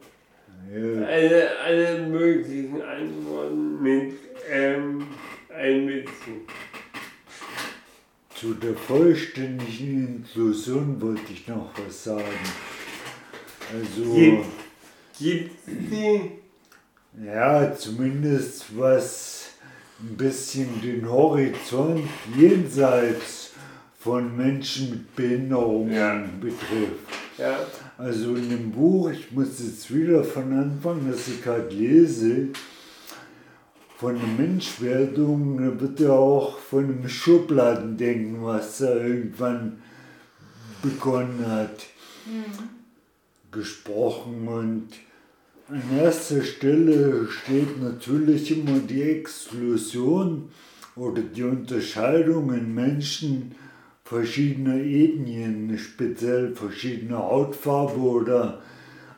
C: Ja.
A: alle, alle möglichen Antworten mit ähm, einbeziehen.
C: Zu der vollständigen Inklusion wollte ich noch was sagen. Also,
A: Gibt gibt's die?
C: ja, zumindest was ein bisschen den Horizont jenseits von Menschen mit Behinderungen
A: Ja.
C: betrifft.
A: Ja,
C: Also in dem Buch, ich muss jetzt wieder von Anfang, das ich gerade lese, von der Menschwerdung, da wird ja auch von einem Schubladendenken, was da irgendwann begonnen hat, gesprochen. Und an erster Stelle steht natürlich immer die Exklusion oder die Unterscheidung in Menschen verschiedener Ethnien, speziell verschiedener Hautfarbe oder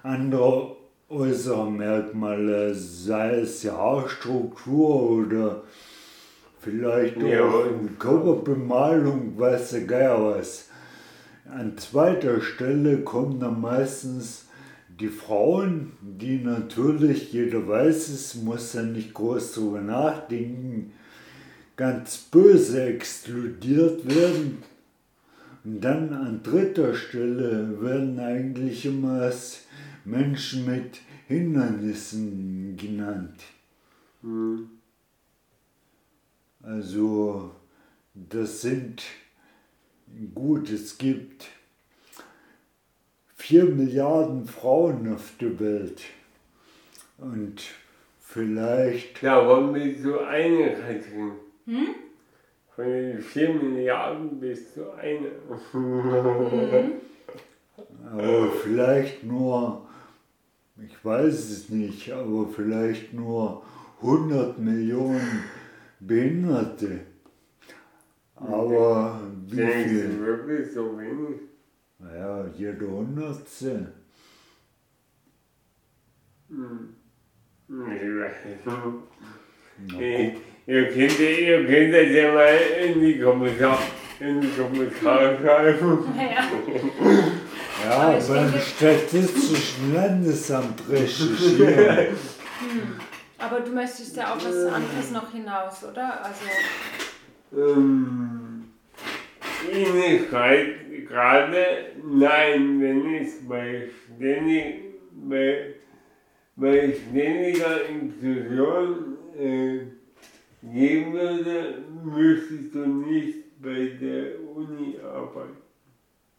C: andere äußere Merkmale, sei es die Haarstruktur oder vielleicht
A: Ja,
C: auch Körperbemalung, weiß der Geier was. An zweiter Stelle kommen dann meistens die Frauen, die natürlich, jeder weiß es, muss ja nicht groß drüber nachdenken, ganz böse exkludiert werden. Und dann an dritter Stelle werden eigentlich immer Menschen mit Hindernissen genannt.
A: hm,
C: Also das sind gut, es gibt vier Milliarden Frauen auf der Welt. Und vielleicht,
A: da wollen wir so eine Katrin. Von den 4 Milliarden bist du eine.
C: aber vielleicht nur, ich weiß es nicht, aber vielleicht nur 100 Millionen Behinderte. Aber wie viel?
A: du wirklich so wenig?
C: Naja, jeder Hundertste.
A: Hm. Ich weiß nicht.
C: Na,
A: Ihr könnt, ihr könnt das ja mal in die Kommentare, in die Kommentare schreiben.
B: Ja.
C: Ja, beim Statistischen Landesamt recherchieren.
B: Aber du möchtest ja auf was anderes noch hinaus, oder? Also,
A: Ähm, Ihnen schreibt gerade, nein, wenn es bei, ständig, bei, bei ständiger Inklusion äh, geben würde, müsstest du nicht bei der Uni arbeiten.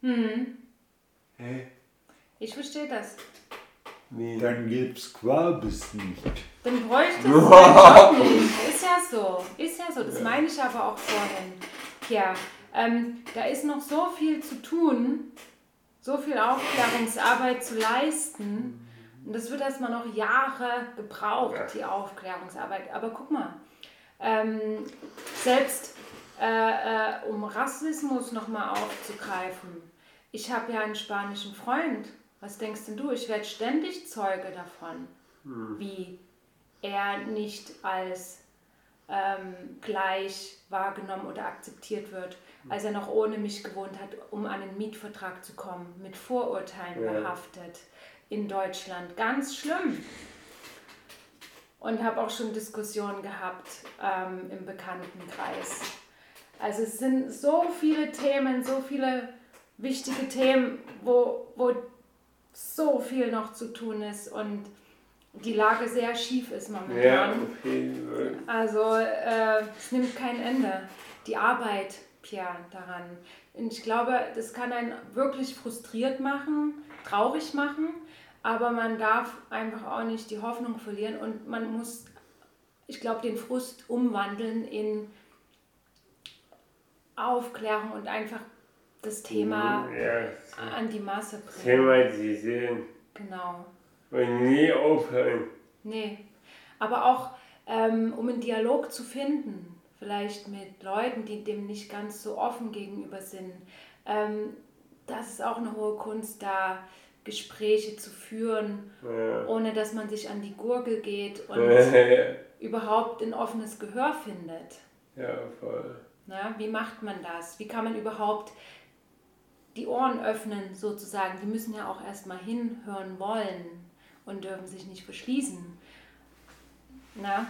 B: hm,
A: Hä?
B: ich verstehe das.
A: Wie?
C: Dann gibt's Quabis nicht.
B: Dann bräuchte es Job nicht. Ist ja so. Ist ja so. Das meine ich aber auch vorhin. Ja, ähm, da ist noch so viel zu tun, so viel Aufklärungsarbeit zu leisten. Und das wird erstmal noch Jahre gebraucht, die Aufklärungsarbeit. Aber guck mal, ähm, selbst äh, äh, um Rassismus nochmal aufzugreifen. Ich habe ja einen spanischen Freund. Was denkst denn du? Ich werde ständig Zeuge davon, wie er nicht als ähm, gleich wahrgenommen oder akzeptiert wird, als er noch ohne mich gewohnt hat, um an einen Mietvertrag zu kommen, mit Vorurteilen
A: Ja.
B: behaftet in Deutschland. Ganz schlimm. Und habe auch schon Diskussionen gehabt ähm, im Bekanntenkreis. Also es sind so viele Themen, so viele wichtige Themen, wo, wo so viel noch zu tun ist und die Lage sehr schief ist momentan.
A: Ja, Fall.
B: Also äh, es nimmt kein Ende. Die Arbeit, Pierre, daran. Und ich glaube, das kann einen wirklich frustriert machen, traurig machen, aber man darf einfach auch nicht die Hoffnung verlieren und man muss, ich glaube, den Frust umwandeln in Aufklärung und einfach das Thema
A: Ja,
B: an die Masse bringen.
A: thematisieren
B: Genau.
A: und nie aufhören.
B: Nee. Aber auch, ähm, um einen Dialog zu finden, vielleicht mit Leuten, die dem nicht ganz so offen gegenüber sind. Ähm, das ist auch eine hohe Kunst, da Gespräche zu führen,
A: Ja.
B: ohne dass man sich an die Gurgel geht und
A: ja,
B: überhaupt ein offenes Gehör findet.
A: voll.
B: Na, wie macht man das? Wie kann man überhaupt die Ohren öffnen, sozusagen? Die müssen ja auch erstmal hinhören wollen und dürfen sich nicht verschließen. Na?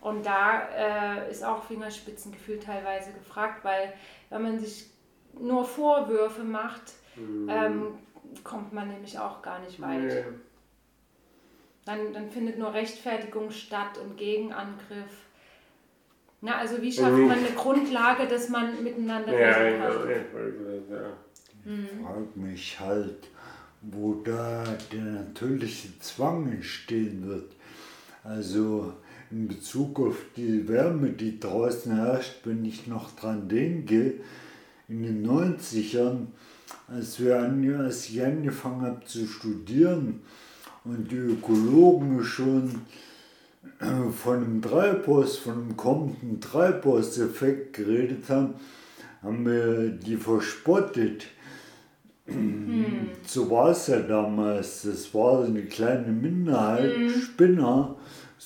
B: Und da äh, ist auch Fingerspitzengefühl teilweise gefragt, weil wenn man sich nur Vorwürfe macht, ähm, kommt man nämlich auch gar nicht weit.
A: Ja.
B: Dann, dann findet nur Rechtfertigung statt und Gegenangriff. Na, also wie schafft man eine Grundlage, dass man miteinander
A: Ja,
B: reden
A: genau,
B: kann?
A: ich wollte das sagen.
C: frag mich halt, wo da der natürliche Zwang entstehen wird. Also in Bezug auf die Wärme, die draußen herrscht, wenn ich noch dran denke, in den 90ern, als, wir als ich angefangen habe zu studieren und die Ökologen schon äh, von einem Treibhaus, von einem kommenden Treibhauseffekt geredet haben, haben wir die verspottet. So war es ja damals. Das war so eine kleine Minderheit, Spinner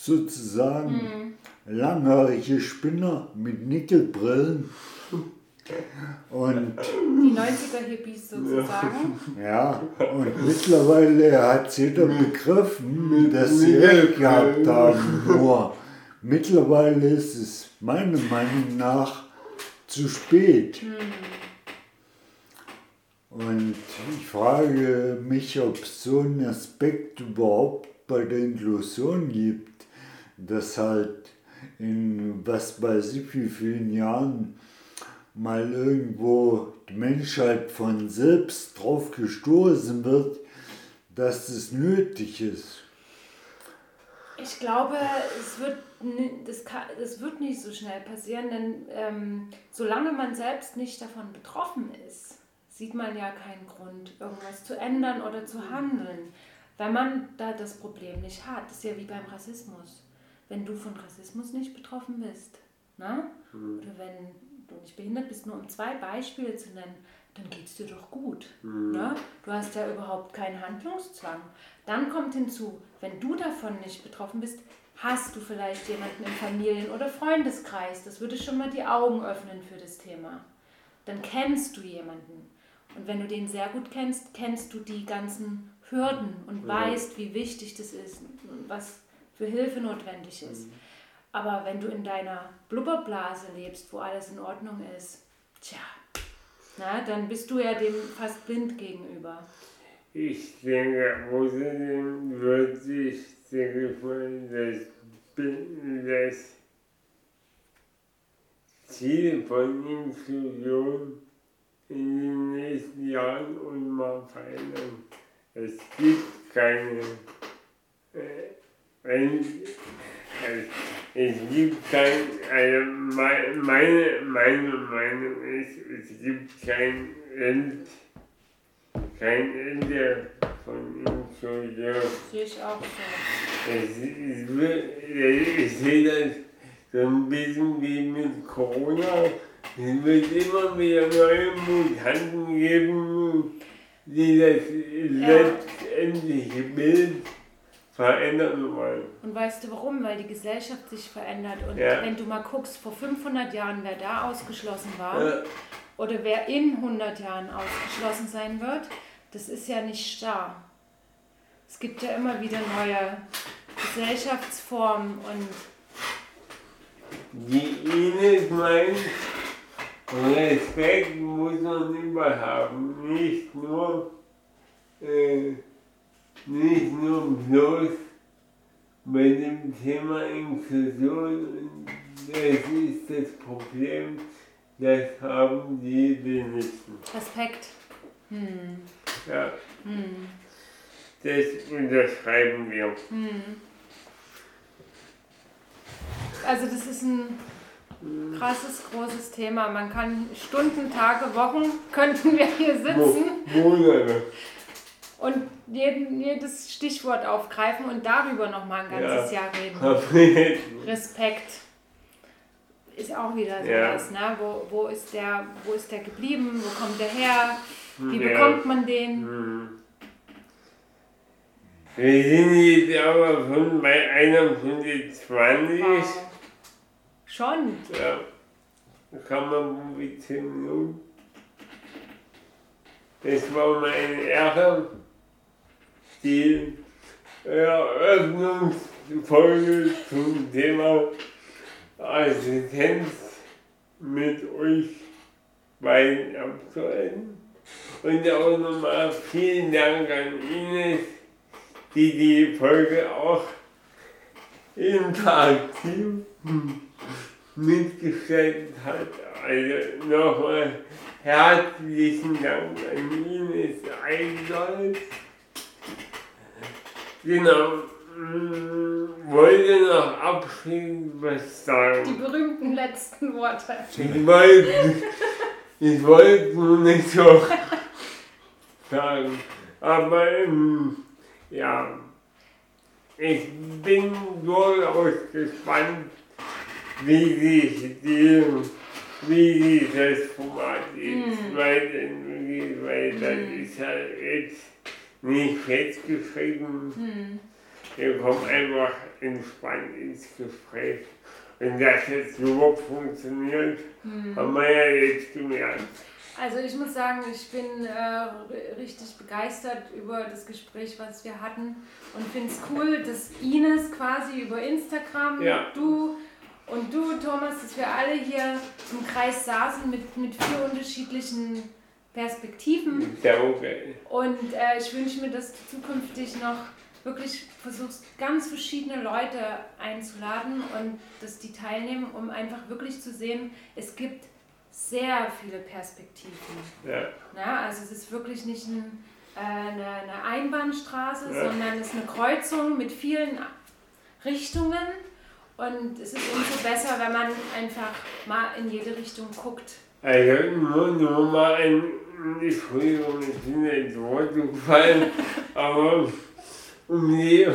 C: sozusagen, langhaarige Spinner mit Nickelbrillen. Und
B: Die 90er-Hippies sozusagen.
C: ja, und mittlerweile hat jeder begriffen, dass sie recht gehabt haben. Nur mittlerweile ist es meiner Meinung nach zu spät. Und ich frage mich, ob es so einen Aspekt überhaupt bei der Inklusion gibt, dass halt in was weiß ich wie vielen Jahren mal irgendwo die Menschheit von selbst drauf gestoßen wird, dass es nötig ist.
B: Ich glaube, es wird, das, kann, das wird nicht so schnell passieren, denn ähm, solange man selbst nicht davon betroffen ist, sieht man ja keinen Grund, irgendwas zu ändern oder zu handeln. Wenn man da das Problem nicht hat, das ist ja wie beim Rassismus. Wenn du von Rassismus nicht betroffen bist, ne? oder wenn du nicht behindert bist, nur um zwei Beispiele zu nennen, dann geht es dir doch gut. Ne? Du hast ja überhaupt keinen Handlungszwang. Dann kommt hinzu, wenn du davon nicht betroffen bist, hast du vielleicht jemanden im Familien- oder Freundeskreis. Das würde schon mal die Augen öffnen für das Thema. Dann kennst du jemanden. Und wenn du den sehr gut kennst, kennst du die ganzen Hürden und weißt, wie wichtig das ist und was für Hilfe notwendig ist. Aber wenn du in deiner Blubberblase lebst, wo alles in Ordnung ist, tja, na, dann bist du ja dem fast blind gegenüber.
A: Ich denke, außerdem wird sich, denke ich mal, das, Bi- das Ziel von Inklusion in den nächsten Jahren und mal verändern. Es gibt keine, äh, wenn, also, es gibt kein, also mein, meine, meine Meinung ist, es gibt kein End kein Ende von Inklusion.
B: Sehe ich auch so.
A: Es, es ich sehe das so ein bisschen wie mit Corona. Es wird immer wieder neue Mutanten geben, die das letztendliche Bild verändern wollen.
B: Und weißt du warum? Weil die Gesellschaft sich verändert. Und
A: Ja.
B: wenn du mal guckst, vor 500 Jahren, wer da ausgeschlossen war
A: Ja.
B: oder wer in 100 Jahren ausgeschlossen sein wird, das ist ja nicht starr. Es gibt ja immer wieder neue Gesellschaftsformen und
A: Die Ines meint, Respekt muss man immer haben, nicht nur, äh, nicht nur bloß bei dem Thema Inklusion. Das ist das Problem, das haben die wenigsten.
B: Respekt. Hm.
A: Ja,
B: Hm.
A: das unterschreiben wir.
B: Hm. Also das ist ein krasses, großes Thema. Man kann Stunden, Tage, Wochen könnten wir hier sitzen
A: Mo- Monate.
B: und jeden, jedes Stichwort aufgreifen und darüber noch mal ein ganzes
A: Ja.
B: Jahr reden. Respekt ist auch wieder
A: Ja.
B: sowas, ne? Wo, wo, ist der, wo ist der geblieben? Wo kommt der her? Wie
A: Ja.
B: bekommt man den?
A: Hm. Wir sind jetzt aber schon bei 21.
B: Wow. Schon.
A: Ja. Da kann man wie 10 Minuten. Es war meine Ehre, die Eröffnungsfolge zum Thema Assistenz mit euch beiden abzuhalten. Und auch nochmal vielen Dank an Ines, die die Folge auch interaktiv mitgestaltet hat. Also nochmal herzlichen Dank an Ines Eisold. Genau, mm, wollte noch abschließend was
B: Die
A: sagen.
B: berühmten letzten Worte.
A: Ich wollte, ich wollte nur nicht so sagen, aber ähm, ja, ich bin durchaus gespannt, wie sich die, wie dieses Format jetzt
B: Mhm.
A: weiterentwickelt, weil das
B: Mhm.
A: ist ja jetzt nicht festgeschrieben.
B: Hm.
A: Wir kommen einfach entspannt ins Gespräch. Wenn das jetzt überhaupt funktioniert,
B: Hm.
A: haben wir ja jetzt gemerkt.
B: Also ich muss sagen, ich bin äh, richtig begeistert über das Gespräch, was wir hatten und finde es cool, dass Ines quasi über Instagram,
A: Ja.
B: du und du, Thomas, dass wir alle hier im Kreis saßen mit, mit vier unterschiedlichen Perspektiven. Und äh, ich wünsche mir, dass du zukünftig noch wirklich versuchst, ganz verschiedene Leute einzuladen und dass die teilnehmen, um einfach wirklich zu sehen, es gibt sehr viele Perspektiven.
A: Ja.
B: Ja, also es ist wirklich nicht ein, äh, eine, eine Einbahnstraße,
A: Ja.
B: sondern es ist eine Kreuzung mit vielen Richtungen. Und es ist umso besser, wenn man einfach mal in jede Richtung guckt.
A: Also nur, nur mal ein, Entschuldigung, ich bin ins Wort gefallen, aber um die,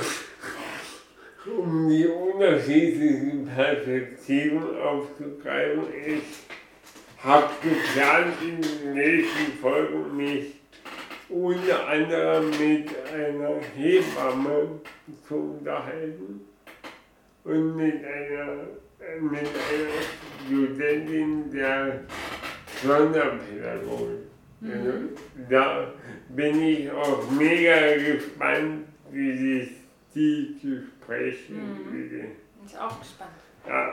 A: um die unterschiedlichen Perspektiven aufzugreifen, ich habe geplant, in den nächsten Folgen mich unter anderem mit einer Hebamme zu unterhalten und mit einer, mit einer Studentin der Sonderpädagogik. Da bin ich auch mega gespannt, wie sich die Gespräche
B: Mhm.
A: entwickeln.
B: Bin ich auch gespannt.
A: Ja.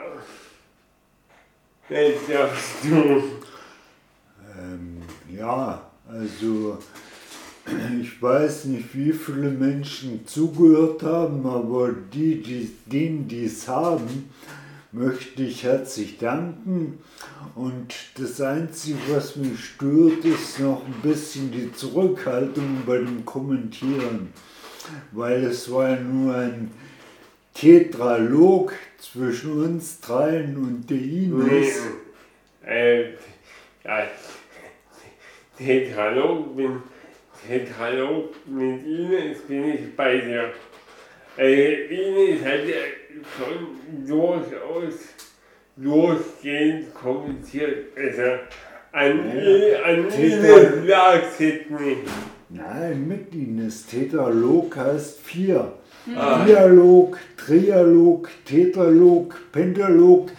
A: Jetzt darfst du.
C: Ähm, ja, also ich weiß nicht, wie viele Menschen zugehört haben, aber die, die denen die es haben, möchte ich herzlich danken. Und das Einzige, was mich stört, ist noch ein bisschen die Zurückhaltung bei dem Kommentieren. Weil es war ja nur ein Tetralog zwischen uns dreien und der Ines.
A: Äh, ja, Tetralog, bin, Tetralog mit Ines bin ich bei dir. Äh, Ines hat ja schon durchaus durchgehend kommentiert. Also an,
C: Ja,
A: an Ines lag nicht.
C: Nein, mit Ines. Tetralog heißt vier.
A: Ah.
C: Dialog, Trialog, Tetralog, Pentalog.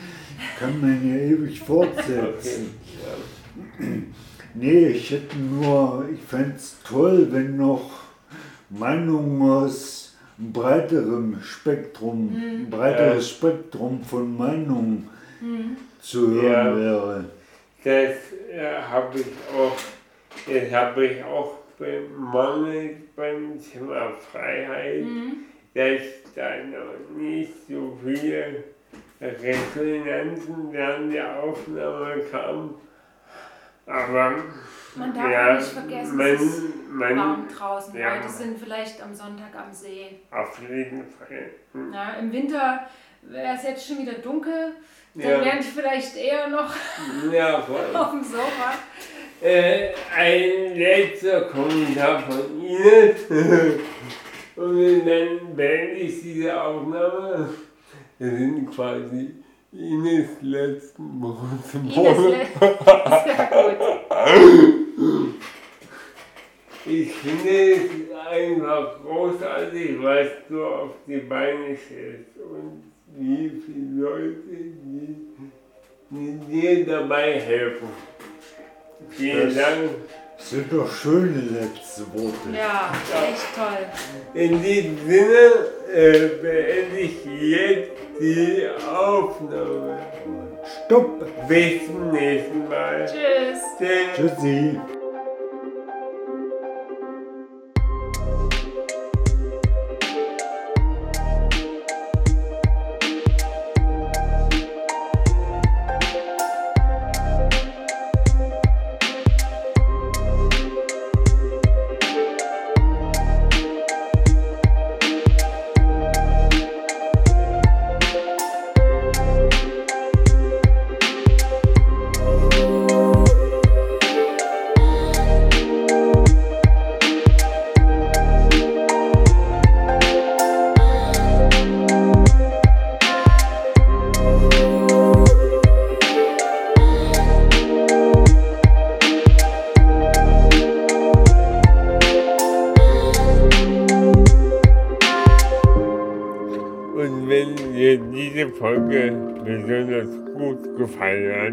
C: Kann man ja ewig
A: Okay.
C: fortsetzen.
A: Ja.
C: Nee, ich hätte nur, ich fände es toll, wenn noch Meinungen aus einem breiteren Spektrum, ein breiteres Spektrum von Meinungen zu hören
A: Ja.
C: wäre.
A: das äh, habe ich auch, das habe ich auch bemangelt beim Thema Freiheit,
B: Mhm.
A: dass da noch nicht so viele Resonanzen während der Aufnahme kamen. Aber
B: Man darf
A: ja,
B: nicht vergessen,
A: man,
B: es ist warm draußen.
A: Ja.
B: Leute sind vielleicht am Sonntag am See.
A: auf jeden Fall. Hm.
B: Ja, Im Winter wäre es jetzt schon wieder dunkel. Dann
A: Ja.
B: wären die vielleicht eher noch
A: Ja, voll.
B: auf dem Sofa.
A: Äh, ein letzter Kommentar von Ihnen. Und dann beende ich diese Aufnahme. Das sind quasi Ines letzten zum
B: Ines, le- sehr gut.
A: Ich finde es einfach großartig, was du auf die Beine stellst und wie viele Leute, die, die dir dabei helfen. Vielen
C: Das-
A: Dank.
C: Das sind doch schöne letzte Worte.
B: Ja, echt toll.
A: In diesem Sinne äh, beende ich jetzt die Aufnahme.
C: Stopp!
A: Bis zum nächsten Mal.
B: Tschüss.
A: Tschüss.
C: Tschüssi!
A: Hat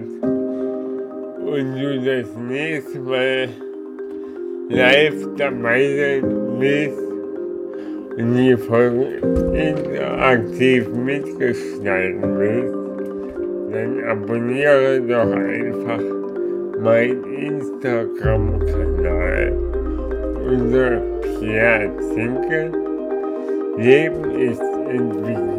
A: und du das nächste Mal live dabei sein willst und die Folge interaktiv mitgestalten willst, dann abonniere doch einfach meinen Instagram-Kanal unter Pierre Zinke. Leben ist Entwicklung.